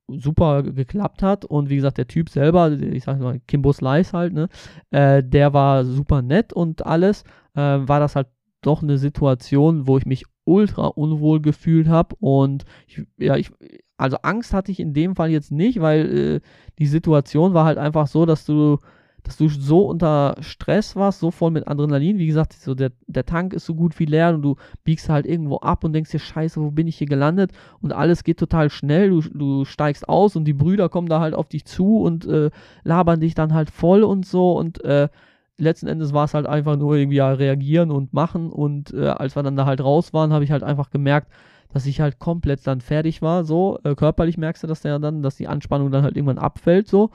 super geklappt hat und wie gesagt der Typ selber, ich sag mal Kimbo Slice halt, ne, äh, der war super nett und alles, äh, war das halt doch eine Situation, wo ich mich ultra unwohl gefühlt habe und ich, ja, ich, also Angst hatte ich in dem Fall jetzt nicht, weil äh, die Situation war halt einfach so, dass du, dass du so unter Stress warst, so voll mit Adrenalin. Wie gesagt, so der, der Tank ist so gut wie leer und du biegst halt irgendwo ab und denkst dir, scheiße, wo bin ich hier gelandet? Und alles geht total schnell. Du, du steigst aus und die Brüder kommen da halt auf dich zu und äh, labern dich dann halt voll und so und äh, letzten Endes war es halt einfach nur irgendwie ja, reagieren und machen. Und äh, als wir dann da halt raus waren, habe ich halt einfach gemerkt, dass ich halt komplett dann fertig war. So, äh, körperlich merkst du das ja dann, dass die Anspannung dann halt irgendwann abfällt, so.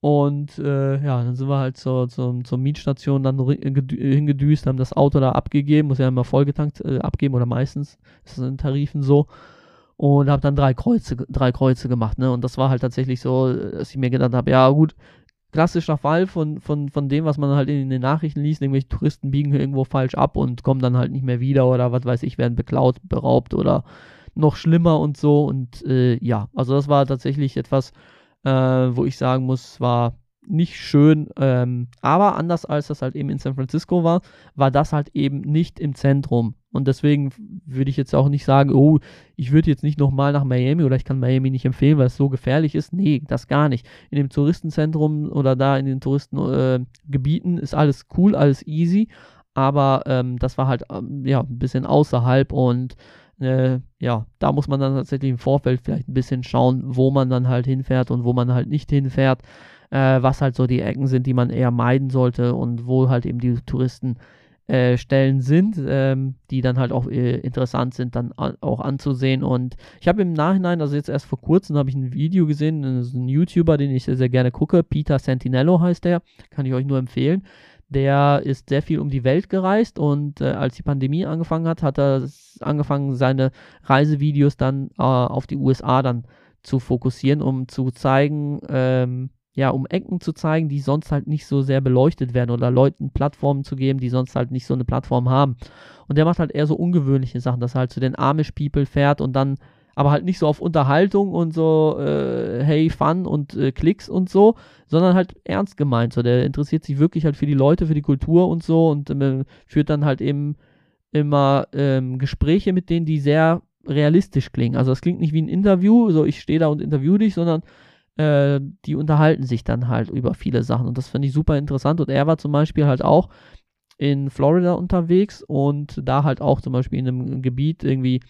Und äh, ja, dann sind wir halt zur, zur, zur Mietstation dann hingedüst, haben das Auto da abgegeben, muss ja immer vollgetankt äh, abgeben oder meistens ist das in Tarifen so. Und habe dann drei Kreuze, drei Kreuze gemacht, ne? Und das war halt tatsächlich so, dass ich mir gedacht habe, ja gut, klassischer Fall von, von, von dem, was man halt in den Nachrichten liest, irgendwelche Touristen biegen irgendwo falsch ab und kommen dann halt nicht mehr wieder oder was weiß ich, werden beklaut, beraubt oder noch schlimmer und so. Und äh, ja, also das war tatsächlich etwas, äh, wo ich sagen muss, war nicht schön, ähm, aber anders als das halt eben in San Francisco war, war das halt eben nicht im Zentrum. Und deswegen würde ich jetzt auch nicht sagen, oh, ich würde jetzt nicht nochmal nach Miami oder ich kann Miami nicht empfehlen, weil es so gefährlich ist. Nee, das gar nicht. In dem Touristenzentrum oder da in den Touristengebieten äh, ist alles cool, alles easy. Aber ähm, das war halt ähm, ja ein bisschen außerhalb und äh, ja, da muss man dann tatsächlich im Vorfeld vielleicht ein bisschen schauen, wo man dann halt hinfährt und wo man halt nicht hinfährt, äh, was halt so die Ecken sind, die man eher meiden sollte und wo halt eben die Touristen äh, sind, ähm, die dann halt auch äh, interessant sind, dann an, auch anzusehen. Und ich habe im Nachhinein, also jetzt erst vor kurzem, habe ich ein Video gesehen, das ist ein YouTuber, den ich sehr, sehr gerne gucke, Peter Santinello heißt der, kann ich euch nur empfehlen. Der ist sehr viel um die Welt gereist und äh, als die Pandemie angefangen hat, hat er angefangen, seine Reisevideos dann äh, auf die USA dann zu fokussieren, um zu zeigen, ähm, ja, um Ecken zu zeigen, die sonst halt nicht so sehr beleuchtet werden oder Leuten Plattformen zu geben, die sonst halt nicht so eine Plattform haben. Und der macht halt eher so ungewöhnliche Sachen, dass er halt zu den Amish People fährt und dann aber halt nicht so auf Unterhaltung und so, äh, hey, Fun und äh, Klicks und so, sondern halt ernst gemeint. So, der interessiert sich wirklich halt für die Leute, für die Kultur und so und äh, führt dann halt eben immer ähm, Gespräche mit denen, die sehr realistisch klingen. Also es klingt nicht wie ein Interview, so ich stehe da und interview dich, sondern äh, die unterhalten sich dann halt über viele Sachen und das finde ich super interessant. Und er war zum Beispiel halt auch in Florida unterwegs und da halt auch zum Beispiel in einem Gebiet irgendwie,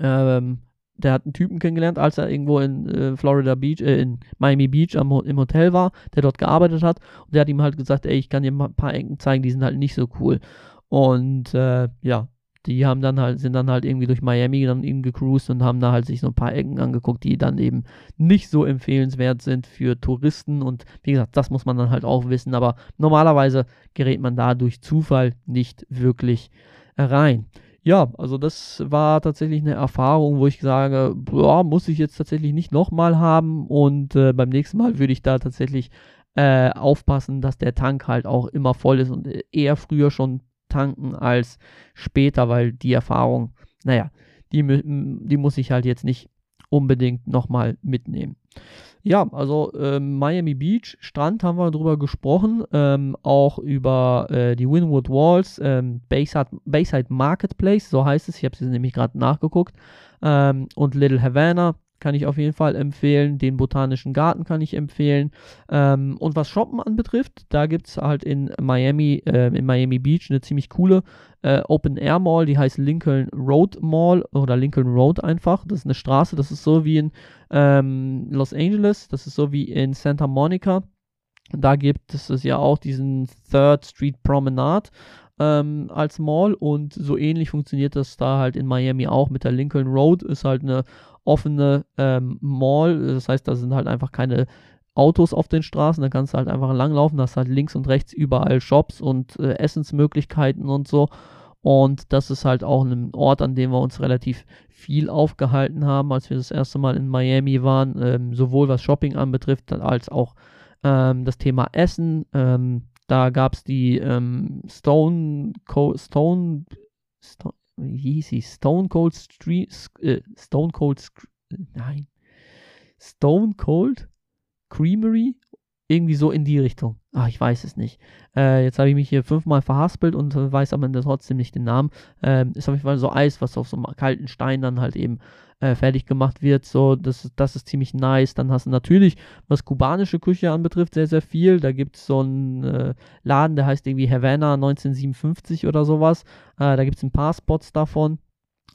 ähm, der hat einen Typen kennengelernt, als er irgendwo in äh, Florida Beach, äh, in Miami Beach am, im Hotel war, der dort gearbeitet hat und der hat ihm halt gesagt, ey, ich kann dir mal ein paar Ecken zeigen, die sind halt nicht so cool. Und äh, ja, die haben dann halt, sind dann halt irgendwie durch Miami dann eben gecruised und haben da halt sich so ein paar Ecken angeguckt, die dann eben nicht so empfehlenswert sind für Touristen. Und wie gesagt, das muss man dann halt auch wissen. Aber normalerweise gerät man da durch Zufall nicht wirklich rein. Ja, also das war tatsächlich eine Erfahrung, wo ich sage, boah, muss ich jetzt tatsächlich nicht nochmal haben. Und äh, beim nächsten Mal würde ich da tatsächlich äh, aufpassen, dass der Tank halt auch immer voll ist und eher früher schon tanken als später, weil die Erfahrung, naja, die, die muss ich halt jetzt nicht unbedingt nochmal mitnehmen. Ja, also ähm, Miami Beach, Strand haben wir drüber gesprochen, ähm, auch über äh, die Winwood Walls, ähm, Bayside, Bayside Marketplace, so heißt es, ich habe es nämlich gerade nachgeguckt, ähm, und Little Havana, kann ich auf jeden Fall empfehlen. Den Botanischen Garten kann ich empfehlen. Ähm, und was Shoppen anbetrifft, da gibt es halt in Miami, äh, in Miami Beach eine ziemlich coole äh, Open Air Mall, die heißt Lincoln Road Mall oder Lincoln Road einfach. Das ist eine Straße, das ist so wie in ähm, Los Angeles, das ist so wie in Santa Monica. Da gibt es ja auch diesen Third Street Promenade ähm, als Mall und so ähnlich funktioniert das da halt in Miami auch mit der Lincoln Road. Ist halt eine offene ähm, Mall. Das heißt, da sind halt einfach keine Autos auf den Straßen, da kannst du halt einfach langlaufen, da hast halt links und rechts überall Shops und äh, Essensmöglichkeiten und so. Und das ist halt auch ein Ort, an dem wir uns relativ viel aufgehalten haben, als wir das erste Mal in Miami waren, ähm, sowohl was Shopping anbetrifft, als auch ähm, das Thema Essen. Ähm, da gab es die ähm, Stone, Co Stone, Stone, wie hieß sie? Stone Cold Street, äh, Stone Cold, nein, Stone Cold Creamery, irgendwie so in die Richtung. Ach, ich weiß es nicht. Äh, jetzt habe ich mich hier fünfmal verhaspelt und weiß am Ende trotzdem nicht den Namen. Ähm, ist auf jeden Fall so Eis, was auf so einem kalten Stein dann halt eben äh, fertig gemacht wird. So, das, das ist ziemlich nice. Dann hast du natürlich, was kubanische Küche anbetrifft, sehr, sehr viel. Da gibt es so einen äh, Laden, der heißt irgendwie Havana 1957 oder sowas. Äh, da gibt es ein paar Spots davon.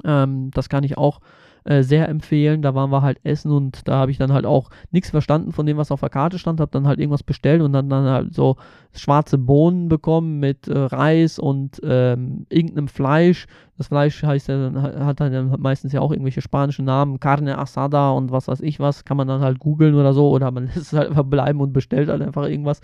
Ähm, das kann ich auch äh, sehr empfehlen. Da waren wir halt essen und da habe ich dann halt auch nichts verstanden von dem, was auf der Karte stand. Habe dann halt irgendwas bestellt und dann, dann halt so schwarze Bohnen bekommen mit äh, Reis und ähm, irgendeinem Fleisch. Das Fleisch heißt ja, hat dann meistens ja auch irgendwelche spanischen Namen, Carne Asada und was weiß ich was. Kann man dann halt googeln oder so oder man lässt es halt einfach bleiben und bestellt halt einfach irgendwas.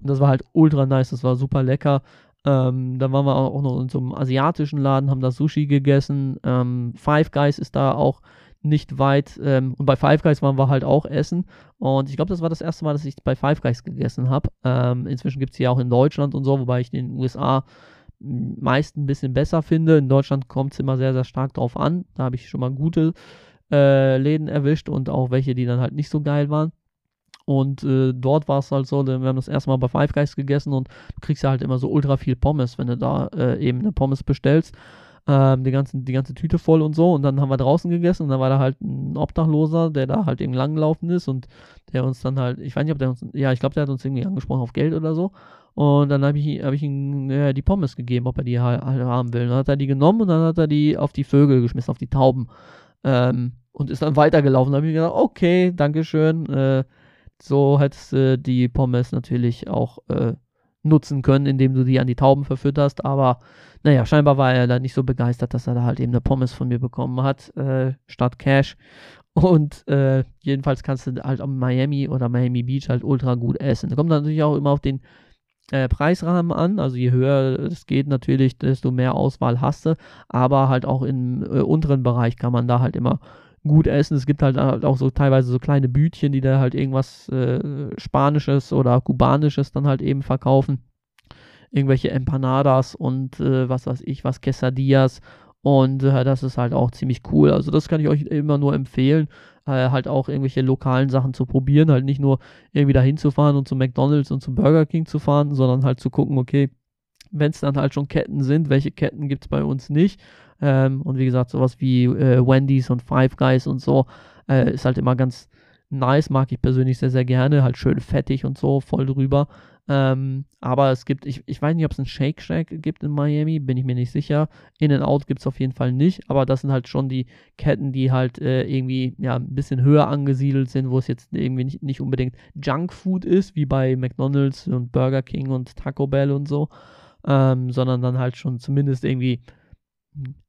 Und das war halt ultra nice, das war super lecker. Ähm, dann waren wir auch noch in so einem asiatischen Laden, haben da Sushi gegessen. Ähm, Five Guys ist da auch nicht weit. Ähm, und bei Five Guys waren wir halt auch essen. Und ich glaube, das war das erste Mal, dass ich bei Five Guys gegessen habe. Ähm, inzwischen gibt es die auch in Deutschland und so, wobei ich den USA meist ein bisschen besser finde. In Deutschland kommt es immer sehr, sehr stark drauf an. Da habe ich schon mal gute äh, Läden erwischt und auch welche, die dann halt nicht so geil waren. Und äh, dort war es halt so, wir haben das erste Mal bei Five Guys gegessen und du kriegst ja halt immer so ultra viel Pommes, wenn du da äh, eben eine Pommes bestellst. Ähm, die, ganzen, die ganze Tüte voll und so. Und dann haben wir draußen gegessen und dann war da halt ein Obdachloser, der da halt eben langgelaufen ist und der uns dann halt, ich weiß nicht, ob der uns, ja, ich glaube, der hat uns irgendwie angesprochen auf Geld oder so. Und dann habe ich, hab ich ihm ja, die Pommes gegeben, ob er die halt haben will. Und dann hat er die genommen und dann hat er die auf die Vögel geschmissen, auf die Tauben. Ähm, und ist dann weitergelaufen. Da habe ich mir gedacht, okay, Dankeschön. Äh, so hättest du die Pommes natürlich auch äh, nutzen können, indem du die an die Tauben verfütterst. Aber naja, scheinbar war er da nicht so begeistert, dass er da halt eben eine Pommes von mir bekommen hat, äh, statt Cash. Und äh, jedenfalls kannst du halt am Miami oder Miami Beach halt ultra gut essen. Da kommt natürlich auch immer auf den äh, Preisrahmen an. Also je höher es geht natürlich, desto mehr Auswahl hast du. Aber halt auch im äh, unteren Bereich kann man da halt immer gut essen. Es gibt halt auch so teilweise so kleine Bütchen, die da halt irgendwas äh, Spanisches oder Kubanisches dann halt eben verkaufen. Irgendwelche Empanadas und äh, was weiß ich, was Quesadillas. Und äh, das ist halt auch ziemlich cool. Also das kann ich euch immer nur empfehlen, äh, halt auch irgendwelche lokalen Sachen zu probieren. Halt nicht nur irgendwie dahin zu fahren und zu McDonald's und zum Burger King zu fahren, sondern halt zu gucken, okay, wenn es dann halt schon Ketten sind, welche Ketten gibt es bei uns nicht. Ähm, und wie gesagt, sowas wie äh, Wendy's und Five Guys und so äh, ist halt immer ganz nice, mag ich persönlich sehr, sehr gerne. Halt schön fettig und so, voll drüber. Ähm, aber es gibt, ich, ich weiß nicht, ob es einen Shake Shack gibt in Miami, bin ich mir nicht sicher. In and Out gibt es auf jeden Fall nicht, aber das sind halt schon die Ketten, die halt äh, irgendwie ja, ein bisschen höher angesiedelt sind, wo es jetzt irgendwie nicht, nicht unbedingt Junk Food ist, wie bei McDonalds und Burger King und Taco Bell und so, ähm, sondern dann halt schon zumindest irgendwie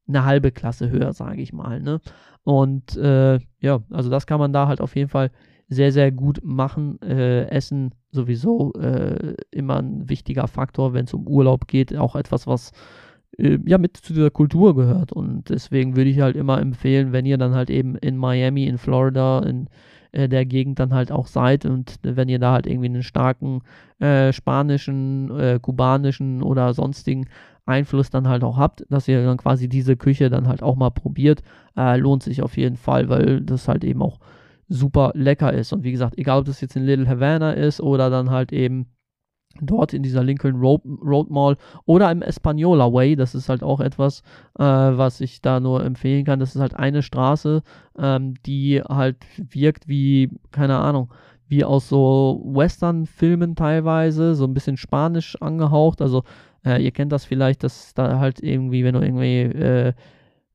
eine halbe Klasse höher, sage ich mal. Ne? Und äh, ja, also das kann man da halt auf jeden Fall sehr, sehr gut machen. Äh, Essen sowieso äh, immer ein wichtiger Faktor, wenn es um Urlaub geht. Auch etwas, was äh, ja mit zu dieser Kultur gehört. Und deswegen würde ich halt immer empfehlen, wenn ihr dann halt eben in Miami, in Florida, in äh, der Gegend dann halt auch seid und wenn ihr da halt irgendwie einen starken äh, spanischen, kubanischen oder sonstigen Einfluss dann halt auch habt, dass ihr dann quasi diese Küche dann halt auch mal probiert, äh, lohnt sich auf jeden Fall, weil das halt eben auch super lecker ist. Und wie gesagt, egal ob das jetzt in Little Havana ist oder dann halt eben dort in dieser Lincoln Road, Road Mall oder im Espanola Way, das ist halt auch etwas, äh, was ich da nur empfehlen kann. Das ist halt eine Straße, ähm, die halt wirkt wie, keine Ahnung, wie aus so Western-Filmen teilweise, so ein bisschen spanisch angehaucht. Also äh, ihr kennt das vielleicht, dass da halt irgendwie, wenn du irgendwie äh,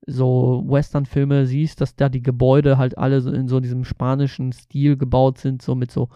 so Western-Filme siehst, dass da die Gebäude halt alle so in so diesem spanischen Stil gebaut sind, so mit so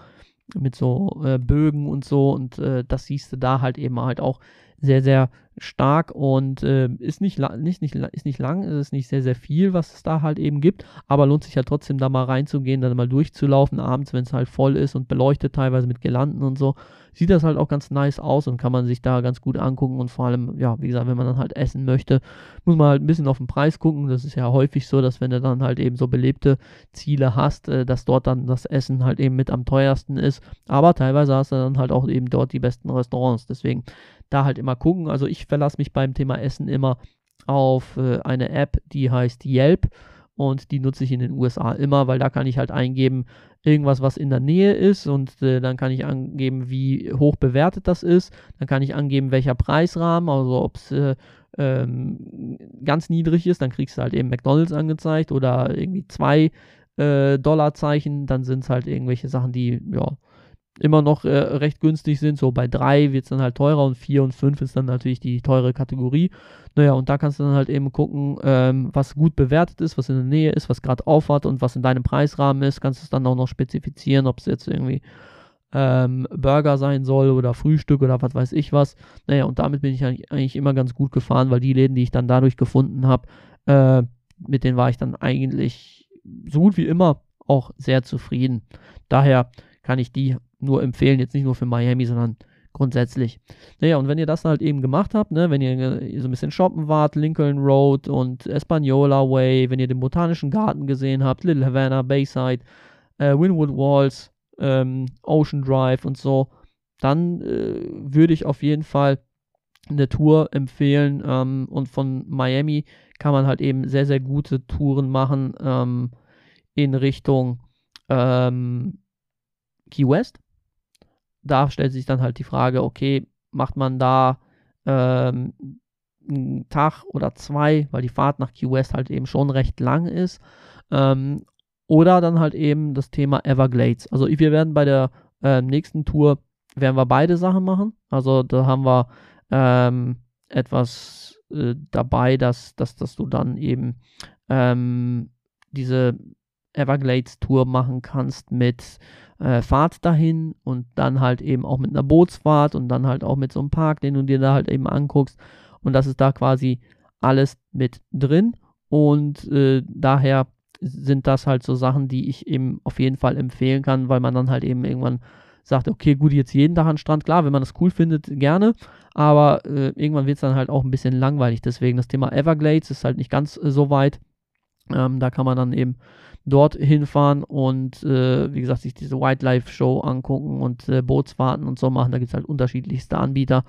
mit so äh, Bögen und so und äh, das siehst du da halt eben halt auch sehr, sehr stark und äh, ist, nicht, nicht, nicht, ist nicht lang, ist nicht sehr, sehr viel, was es da halt eben gibt, aber lohnt sich halt trotzdem da mal reinzugehen, dann mal durchzulaufen abends, wenn es halt voll ist und beleuchtet teilweise mit Gelanden und so, sieht das halt auch ganz nice aus und kann man sich da ganz gut angucken und vor allem, ja, wie gesagt, wenn man dann halt essen möchte, muss man halt ein bisschen auf den Preis gucken, das ist ja häufig so, dass wenn du dann halt eben so belebte Ziele hast, äh, dass dort dann das Essen halt eben mit am teuersten ist, aber teilweise hast du dann halt auch eben dort die besten Restaurants, deswegen da halt immer gucken. Also ich verlasse mich beim Thema Essen immer auf äh, eine App, die heißt Yelp und die nutze ich in den USA immer, weil da kann ich halt eingeben, irgendwas, was in der Nähe ist und äh, dann kann ich angeben, wie hoch bewertet das ist. Dann kann ich angeben, welcher Preisrahmen, also ob es äh, ähm, ganz niedrig ist, dann kriegst du halt eben McDonalds angezeigt oder irgendwie zwei äh, Dollarzeichen, dann sind es halt irgendwelche Sachen, die ja immer noch äh, recht günstig sind. So bei 3 wird es dann halt teurer und 4 und 5 ist dann natürlich die teure Kategorie. Naja, und da kannst du dann halt eben gucken, ähm, was gut bewertet ist, was in der Nähe ist, was gerade aufhat und was in deinem Preisrahmen ist. Kannst du es dann auch noch spezifizieren, ob es jetzt irgendwie ähm, Burger sein soll oder Frühstück oder was weiß ich was. Naja, und damit bin ich eigentlich immer ganz gut gefahren, weil die Läden, die ich dann dadurch gefunden habe, äh, mit denen war ich dann eigentlich so gut wie immer auch sehr zufrieden. Daher kann ich die nur empfehlen, jetzt nicht nur für Miami, sondern grundsätzlich. Naja, und wenn ihr das halt eben gemacht habt, ne, wenn ihr so ein bisschen shoppen wart, Lincoln Road und Espanola Way, wenn ihr den Botanischen Garten gesehen habt, Little Havana, Bayside, äh, Winwood Walls, ähm, Ocean Drive und so, dann äh, würde ich auf jeden Fall eine Tour empfehlen. Ähm, und von Miami kann man halt eben sehr, sehr gute Touren machen ähm, in Richtung ähm, Key West da stellt sich dann halt die Frage, okay, macht man da ähm, einen Tag oder zwei, weil die Fahrt nach Key West halt eben schon recht lang ist. Ähm, oder dann halt eben das Thema Everglades. Also wir werden bei der äh, nächsten Tour, werden wir beide Sachen machen. Also da haben wir ähm, etwas äh, dabei, dass, dass, dass du dann eben ähm, diese Everglades-Tour machen kannst mit äh, Fahrt dahin und dann halt eben auch mit einer Bootsfahrt und dann halt auch mit so einem Park, den du dir da halt eben anguckst. Und das ist da quasi alles mit drin. Und äh, daher sind das halt so Sachen, die ich eben auf jeden Fall empfehlen kann, weil man dann halt eben irgendwann sagt, okay, gut, jetzt jeden Tag an Strand, klar, wenn man das cool findet, gerne, aber äh, irgendwann wird es dann halt auch ein bisschen langweilig. Deswegen das Thema Everglades ist halt nicht ganz äh, so weit. Ähm, da kann man dann eben dort hinfahren und äh, wie gesagt sich diese Wildlife Show angucken und äh, Bootsfahrten und so machen. Da gibt es halt unterschiedlichste Anbieter.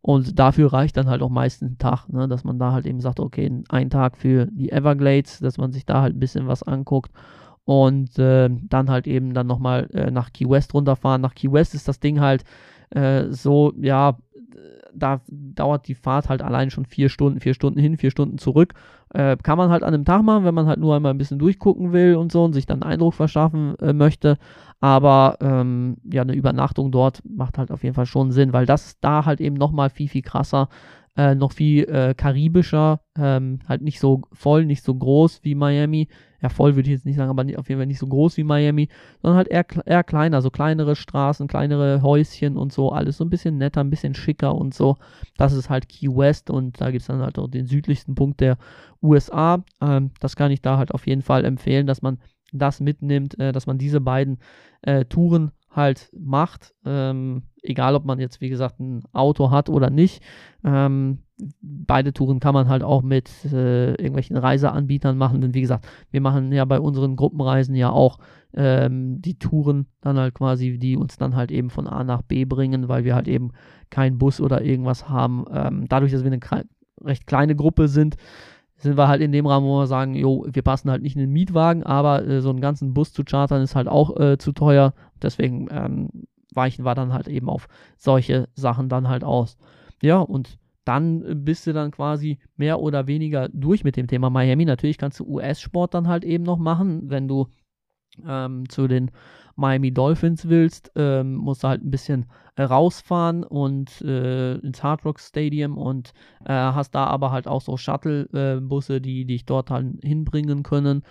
Und dafür reicht dann halt auch meistens ein Tag, ne? dass man da halt eben sagt, okay, ein Tag für die Everglades, dass man sich da halt ein bisschen was anguckt und äh, dann halt eben dann nochmal äh, nach Key West runterfahren. Nach Key West ist das Ding halt äh, so, ja, da dauert die Fahrt halt allein schon vier Stunden, vier Stunden hin, vier Stunden zurück. Äh, kann man halt an einem Tag machen, wenn man halt nur einmal ein bisschen durchgucken will und so und sich dann einen Eindruck verschaffen äh, möchte. Aber ähm, ja, eine Übernachtung dort macht halt auf jeden Fall schon Sinn, weil das da halt eben nochmal viel, viel krasser äh, noch viel äh, karibischer, ähm, halt nicht so voll, nicht so groß wie Miami. Ja, voll würde ich jetzt nicht sagen, aber auf jeden Fall nicht so groß wie Miami, sondern halt eher, eher kleiner, so kleinere Straßen, kleinere Häuschen und so, alles so ein bisschen netter, ein bisschen schicker und so. Das ist halt Key West und da gibt es dann halt auch den südlichsten Punkt der USA. Ähm, das kann ich da halt auf jeden Fall empfehlen, dass man das mitnimmt, äh, dass man diese beiden äh, Touren halt macht. Ähm, egal, ob man jetzt, wie gesagt, ein Auto hat oder nicht. Ähm, beide Touren kann man halt auch mit äh, irgendwelchen Reiseanbietern machen. Denn wie gesagt, wir machen ja bei unseren Gruppenreisen ja auch ähm, die Touren dann halt quasi, die uns dann halt eben von A nach B bringen, weil wir halt eben keinen Bus oder irgendwas haben. Ähm, dadurch, dass wir eine recht kleine Gruppe sind, sind wir halt in dem Rahmen, wo wir sagen, jo, wir passen halt nicht in den Mietwagen, aber äh, so einen ganzen Bus zu chartern ist halt auch äh, zu teuer. Deswegen ähm, weichen wir dann halt eben auf solche Sachen dann halt aus. Ja, und dann bist du dann quasi mehr oder weniger durch mit dem Thema Miami. Natürlich kannst du US-Sport dann halt eben noch machen, wenn du ähm, zu den Miami Dolphins willst, ähm, musst du halt ein bisschen rausfahren und äh, ins Hard Rock Stadium und äh, hast da aber halt auch so Shuttle-Busse, äh, die dich dort halt hinbringen können.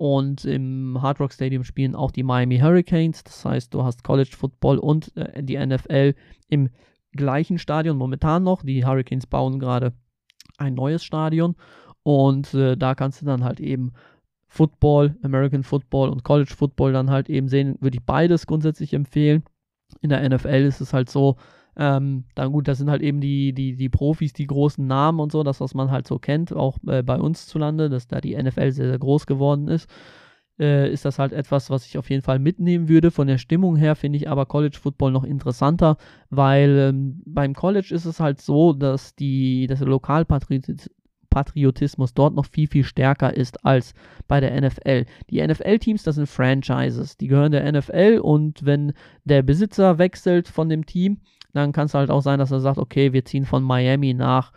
Und im Hard Rock Stadium spielen auch die Miami Hurricanes. Das heißt, du hast College Football und äh, die NFL im gleichen Stadion momentan noch. Die Hurricanes bauen gerade ein neues Stadion. Und äh, da kannst du dann halt eben Football, American Football und College Football dann halt eben sehen. Würde ich beides grundsätzlich empfehlen. In der NFL ist es halt so, ähm, dann gut, das sind halt eben die, die, die Profis, die großen Namen und so, das, was man halt so kennt, auch äh, bei uns zu Lande, dass da die NFL sehr, sehr groß geworden ist, äh, ist das halt etwas, was ich auf jeden Fall mitnehmen würde. Von der Stimmung her finde ich aber College Football noch interessanter, weil ähm, beim College ist es halt so, dass die, dass der Lokalpatriotismus dort noch viel, viel stärker ist als bei der NFL. Die NFL-Teams, das sind Franchises, die gehören der NFL und wenn der Besitzer wechselt von dem Team, dann kann es halt auch sein, dass er sagt, okay, wir ziehen von Miami nach,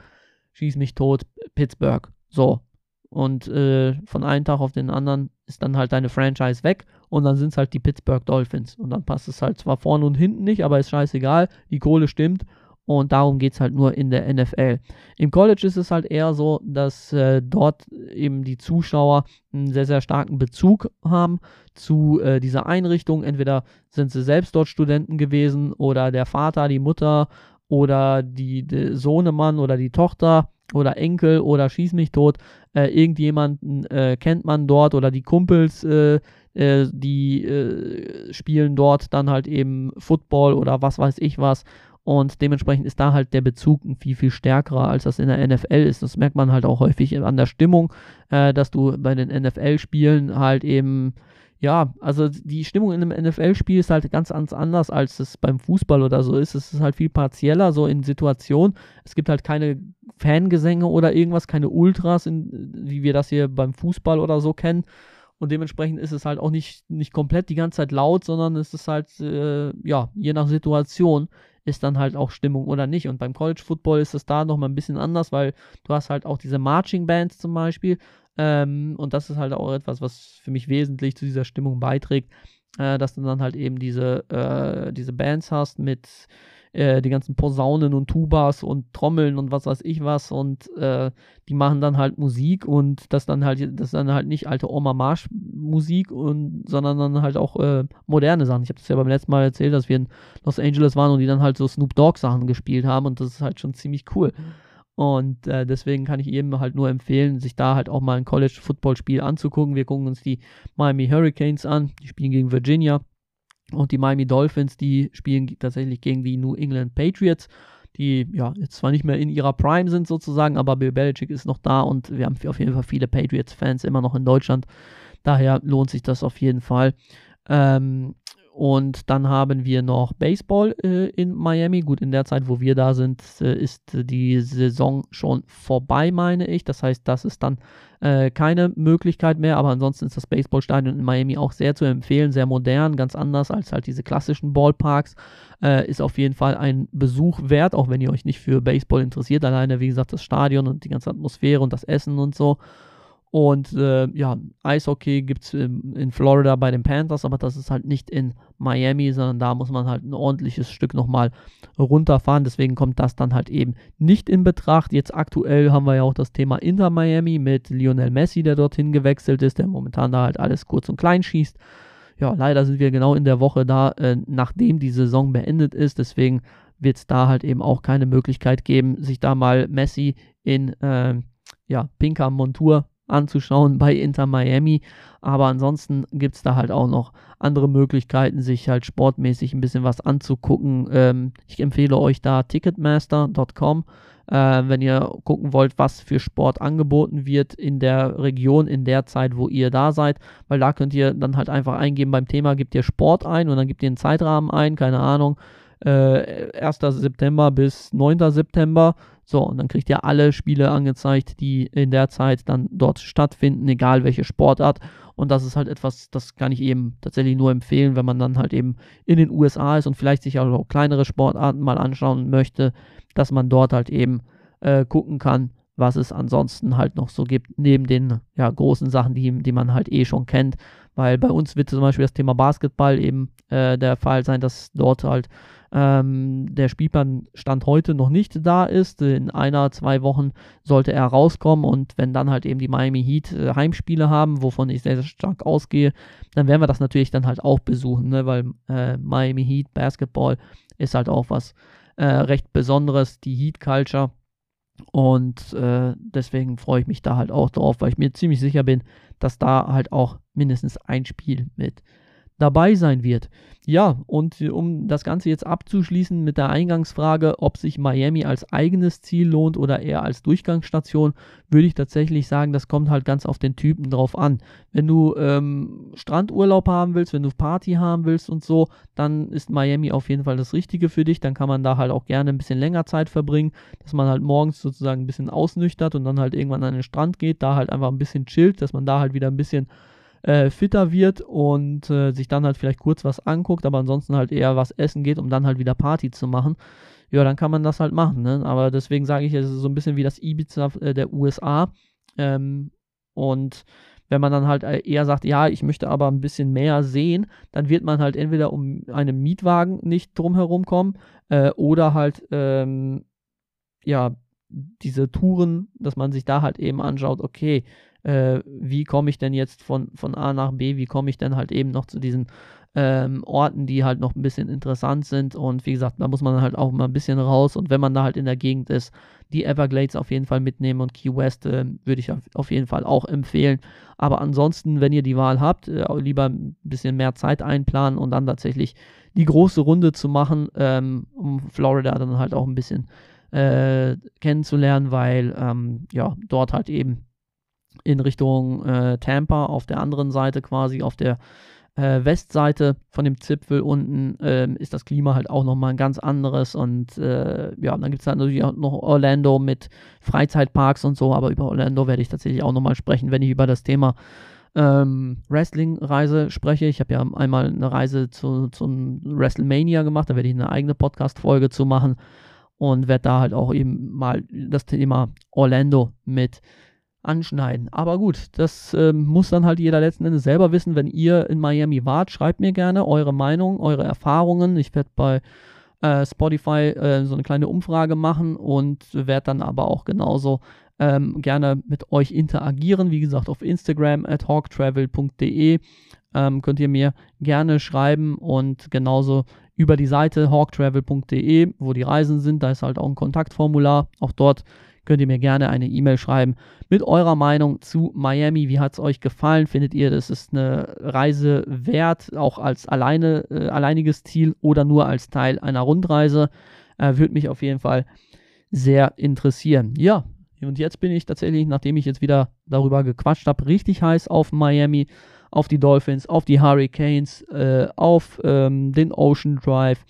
schieß mich tot, Pittsburgh. So. Und äh, von einem Tag auf den anderen ist dann halt deine Franchise weg und dann sind es halt die Pittsburgh Dolphins. Und dann passt es halt zwar vorne und hinten nicht, aber ist scheißegal, die Kohle stimmt und darum geht es halt nur in der NFL. Im College ist es halt eher so, dass äh, dort eben die Zuschauer einen sehr, sehr starken Bezug haben zu äh, dieser Einrichtung. Entweder sind sie selbst dort Studenten gewesen oder der Vater, die Mutter oder die, die Sohnemann oder die Tochter oder Enkel oder schieß mich tot. Äh, irgendjemanden äh, kennt man dort oder die Kumpels, äh, äh, die spielen dort dann halt eben Football oder was weiß ich was und dementsprechend ist da halt der Bezug viel, viel stärkerer, als das in der NFL ist. Das merkt man halt auch häufig an der Stimmung, äh, dass du bei den NFL-Spielen halt eben, ja, also die Stimmung in einem NFL-Spiel ist halt ganz, ganz anders, als es beim Fußball oder so ist. Es ist halt viel partieller, so in Situationen. Es gibt halt keine Fangesänge oder irgendwas, keine Ultras, in, wie wir das hier beim Fußball oder so kennen. Und dementsprechend ist es halt auch nicht, nicht komplett die ganze Zeit laut, sondern es ist halt, äh, ja, je nach Situation ist dann halt auch Stimmung oder nicht. Und beim College Football ist es da nochmal ein bisschen anders, weil du hast halt auch diese Marching Bands zum Beispiel. Ähm, und das ist halt auch etwas, was für mich wesentlich zu dieser Stimmung beiträgt, äh, dass du dann halt eben diese, äh, diese Bands hast mit äh, die ganzen Posaunen und Tubas und Trommeln und was weiß ich was und äh, die machen dann halt Musik und das dann halt, das dann halt nicht alte Oma Marsch Musik und sondern dann halt auch äh, moderne Sachen. Ich habe das ja beim letzten Mal erzählt, dass wir in Los Angeles waren und die dann halt so Snoop Dogg Sachen gespielt haben und das ist halt schon ziemlich cool. Und äh, deswegen kann ich jedem halt nur empfehlen, sich da halt auch mal ein College-Football-Spiel anzugucken. Wir gucken uns die Miami Hurricanes an, die spielen gegen Virginia. Und die Miami Dolphins, die spielen tatsächlich gegen die New England Patriots, die ja jetzt zwar nicht mehr in ihrer Prime sind sozusagen, aber Bill Belichick ist noch da und wir haben auf jeden Fall viele Patriots-Fans immer noch in Deutschland. Daher lohnt sich das auf jeden Fall. Ähm, und dann haben wir noch Baseball äh, in Miami. Gut, in der Zeit, wo wir da sind, äh, ist die Saison schon vorbei, meine ich. Das heißt, das ist dann äh, keine Möglichkeit mehr. Aber ansonsten ist das Baseballstadion in Miami auch sehr zu empfehlen, sehr modern, ganz anders als halt diese klassischen Ballparks. Äh, ist auf jeden Fall ein Besuch wert, auch wenn ihr euch nicht für Baseball interessiert. Alleine, wie gesagt, das Stadion und die ganze Atmosphäre und das Essen und so. Und äh, ja, Eishockey gibt es in Florida bei den Panthers, aber das ist halt nicht in Miami, sondern da muss man halt ein ordentliches Stück nochmal runterfahren. Deswegen kommt das dann halt eben nicht in Betracht. Jetzt aktuell haben wir ja auch das Thema Inter Miami mit Lionel Messi, der dorthin gewechselt ist, der momentan da halt alles kurz und klein schießt. Ja, leider sind wir genau in der Woche da, äh, nachdem die Saison beendet ist. Deswegen wird es da halt eben auch keine Möglichkeit geben, sich da mal Messi in äh, ja, pinker Montur anzuschauen bei Inter Miami. Aber ansonsten gibt es da halt auch noch andere Möglichkeiten, sich halt sportmäßig ein bisschen was anzugucken. Ähm, ich empfehle euch da ticketmaster.com. Äh, wenn ihr gucken wollt, was für Sport angeboten wird in der Region, in der Zeit, wo ihr da seid, weil da könnt ihr dann halt einfach eingeben beim Thema, gebt ihr Sport ein und dann gebt ihr einen Zeitrahmen ein, keine Ahnung, äh, 1. September bis 9. September so, und dann kriegt ihr alle Spiele angezeigt, die in der Zeit dann dort stattfinden, egal welche Sportart. Und das ist halt etwas, das kann ich eben tatsächlich nur empfehlen, wenn man dann halt eben in den USA ist und vielleicht sich auch kleinere Sportarten mal anschauen möchte, dass man dort halt eben äh, gucken kann, was es ansonsten halt noch so gibt, neben den ja, großen Sachen, die, die man halt eh schon kennt. Weil bei uns wird zum Beispiel das Thema Basketball eben äh, der Fall sein, dass dort halt ähm, der Spielplan Stand heute noch nicht da ist. In einer, zwei Wochen sollte er rauskommen und wenn dann halt eben die Miami Heat äh, Heimspiele haben, wovon ich sehr, sehr stark ausgehe, dann werden wir das natürlich dann halt auch besuchen, ne? weil äh, Miami Heat Basketball ist halt auch was äh, recht Besonderes, die Heat Culture. Und äh, deswegen freue ich mich da halt auch drauf, weil ich mir ziemlich sicher bin, dass da halt auch mindestens ein Spiel mit dabei sein wird. Ja, und um das Ganze jetzt abzuschließen mit der Eingangsfrage, ob sich Miami als eigenes Ziel lohnt oder eher als Durchgangsstation, würde ich tatsächlich sagen, das kommt halt ganz auf den Typen drauf an. Wenn du ähm, Strandurlaub haben willst, wenn du Party haben willst und so, dann ist Miami auf jeden Fall das Richtige für dich. Dann kann man da halt auch gerne ein bisschen länger Zeit verbringen, dass man halt morgens sozusagen ein bisschen ausnüchtert und dann halt irgendwann an den Strand geht, da halt einfach ein bisschen chillt, dass man da halt wieder ein bisschen äh, fitter wird und äh, sich dann halt vielleicht kurz was anguckt, aber ansonsten halt eher was essen geht, um dann halt wieder Party zu machen, ja, dann kann man das halt machen. Ne? Aber deswegen sage ich, es ist so ein bisschen wie das Ibiza äh, der USA. Ähm, und wenn man dann halt äh, eher sagt, ja, ich möchte aber ein bisschen mehr sehen, dann wird man halt entweder um einen Mietwagen nicht drumherum kommen äh, oder halt, ähm, ja, diese Touren, dass man sich da halt eben anschaut, okay, äh, wie komme ich denn jetzt von, von A nach B, wie komme ich denn halt eben noch zu diesen ähm, Orten, die halt noch ein bisschen interessant sind. Und wie gesagt, da muss man halt auch mal ein bisschen raus. Und wenn man da halt in der Gegend ist, die Everglades auf jeden Fall mitnehmen und Key West äh, würde ich auf, jeden Fall auch empfehlen. Aber ansonsten, wenn ihr die Wahl habt, äh, lieber ein bisschen mehr Zeit einplanen und dann tatsächlich die große Runde zu machen, ähm, um Florida dann halt auch ein bisschen äh, kennenzulernen, weil ähm, ja, dort halt eben in Richtung äh, Tampa auf der anderen Seite quasi, auf der äh, Westseite von dem Zipfel unten äh, ist das Klima halt auch nochmal ein ganz anderes und äh, ja, dann gibt es halt natürlich auch noch Orlando mit Freizeitparks und so, aber über Orlando werde ich tatsächlich auch nochmal sprechen, wenn ich über das Thema ähm, Wrestling-Reise spreche. Ich habe ja einmal eine Reise zu, zum WrestleMania gemacht, da werde ich eine eigene Podcast-Folge zu machen und werde da halt auch eben mal das Thema Orlando mit anschneiden. Aber gut, das äh, muss dann halt jeder letzten Endes selber wissen. Wenn ihr in Miami wart, schreibt mir gerne eure Meinung, eure Erfahrungen. Ich werde bei äh, Spotify äh, so eine kleine Umfrage machen und werde dann aber auch genauso ähm, gerne mit euch interagieren. Wie gesagt, auf Instagram at hawktravel.de ähm, könnt ihr mir gerne schreiben und genauso über die Seite hawktravel.de, wo die Reisen sind. Da ist halt auch ein Kontaktformular. Auch dort könnt ihr mir gerne eine E-Mail schreiben mit eurer Meinung zu Miami. Wie hat es euch gefallen? Findet ihr, das ist eine Reise wert, auch als alleine, äh, alleiniges Ziel oder nur als Teil einer Rundreise? Äh, Würde mich auf jeden Fall sehr interessieren. Ja, und jetzt bin ich tatsächlich, nachdem ich jetzt wieder darüber gequatscht habe, richtig heiß auf Miami. auf die Dolphins, auf die Hurricanes, äh, auf ähm, den Ocean Drive,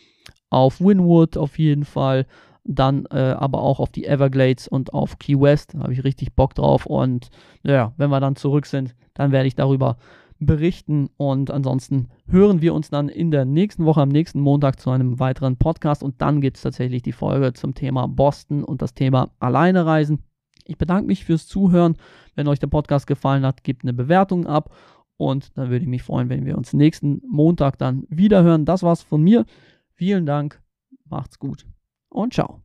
auf Winwood auf jeden Fall, dann äh, aber auch auf die Everglades und auf Key West. Da habe ich richtig Bock drauf. Und ja, wenn wir dann zurück sind, dann werde ich darüber berichten. Und ansonsten hören wir uns dann in der nächsten Woche, am nächsten Montag zu einem weiteren Podcast. Und dann gibt es tatsächlich die Folge zum Thema Boston und das Thema Alleine reisen. Ich bedanke mich fürs Zuhören. Wenn euch der Podcast gefallen hat, gebt eine Bewertung ab. Und dann würde ich mich freuen, wenn wir uns nächsten Montag dann wieder hören. Das war's von mir. Vielen Dank. Macht's gut und ciao.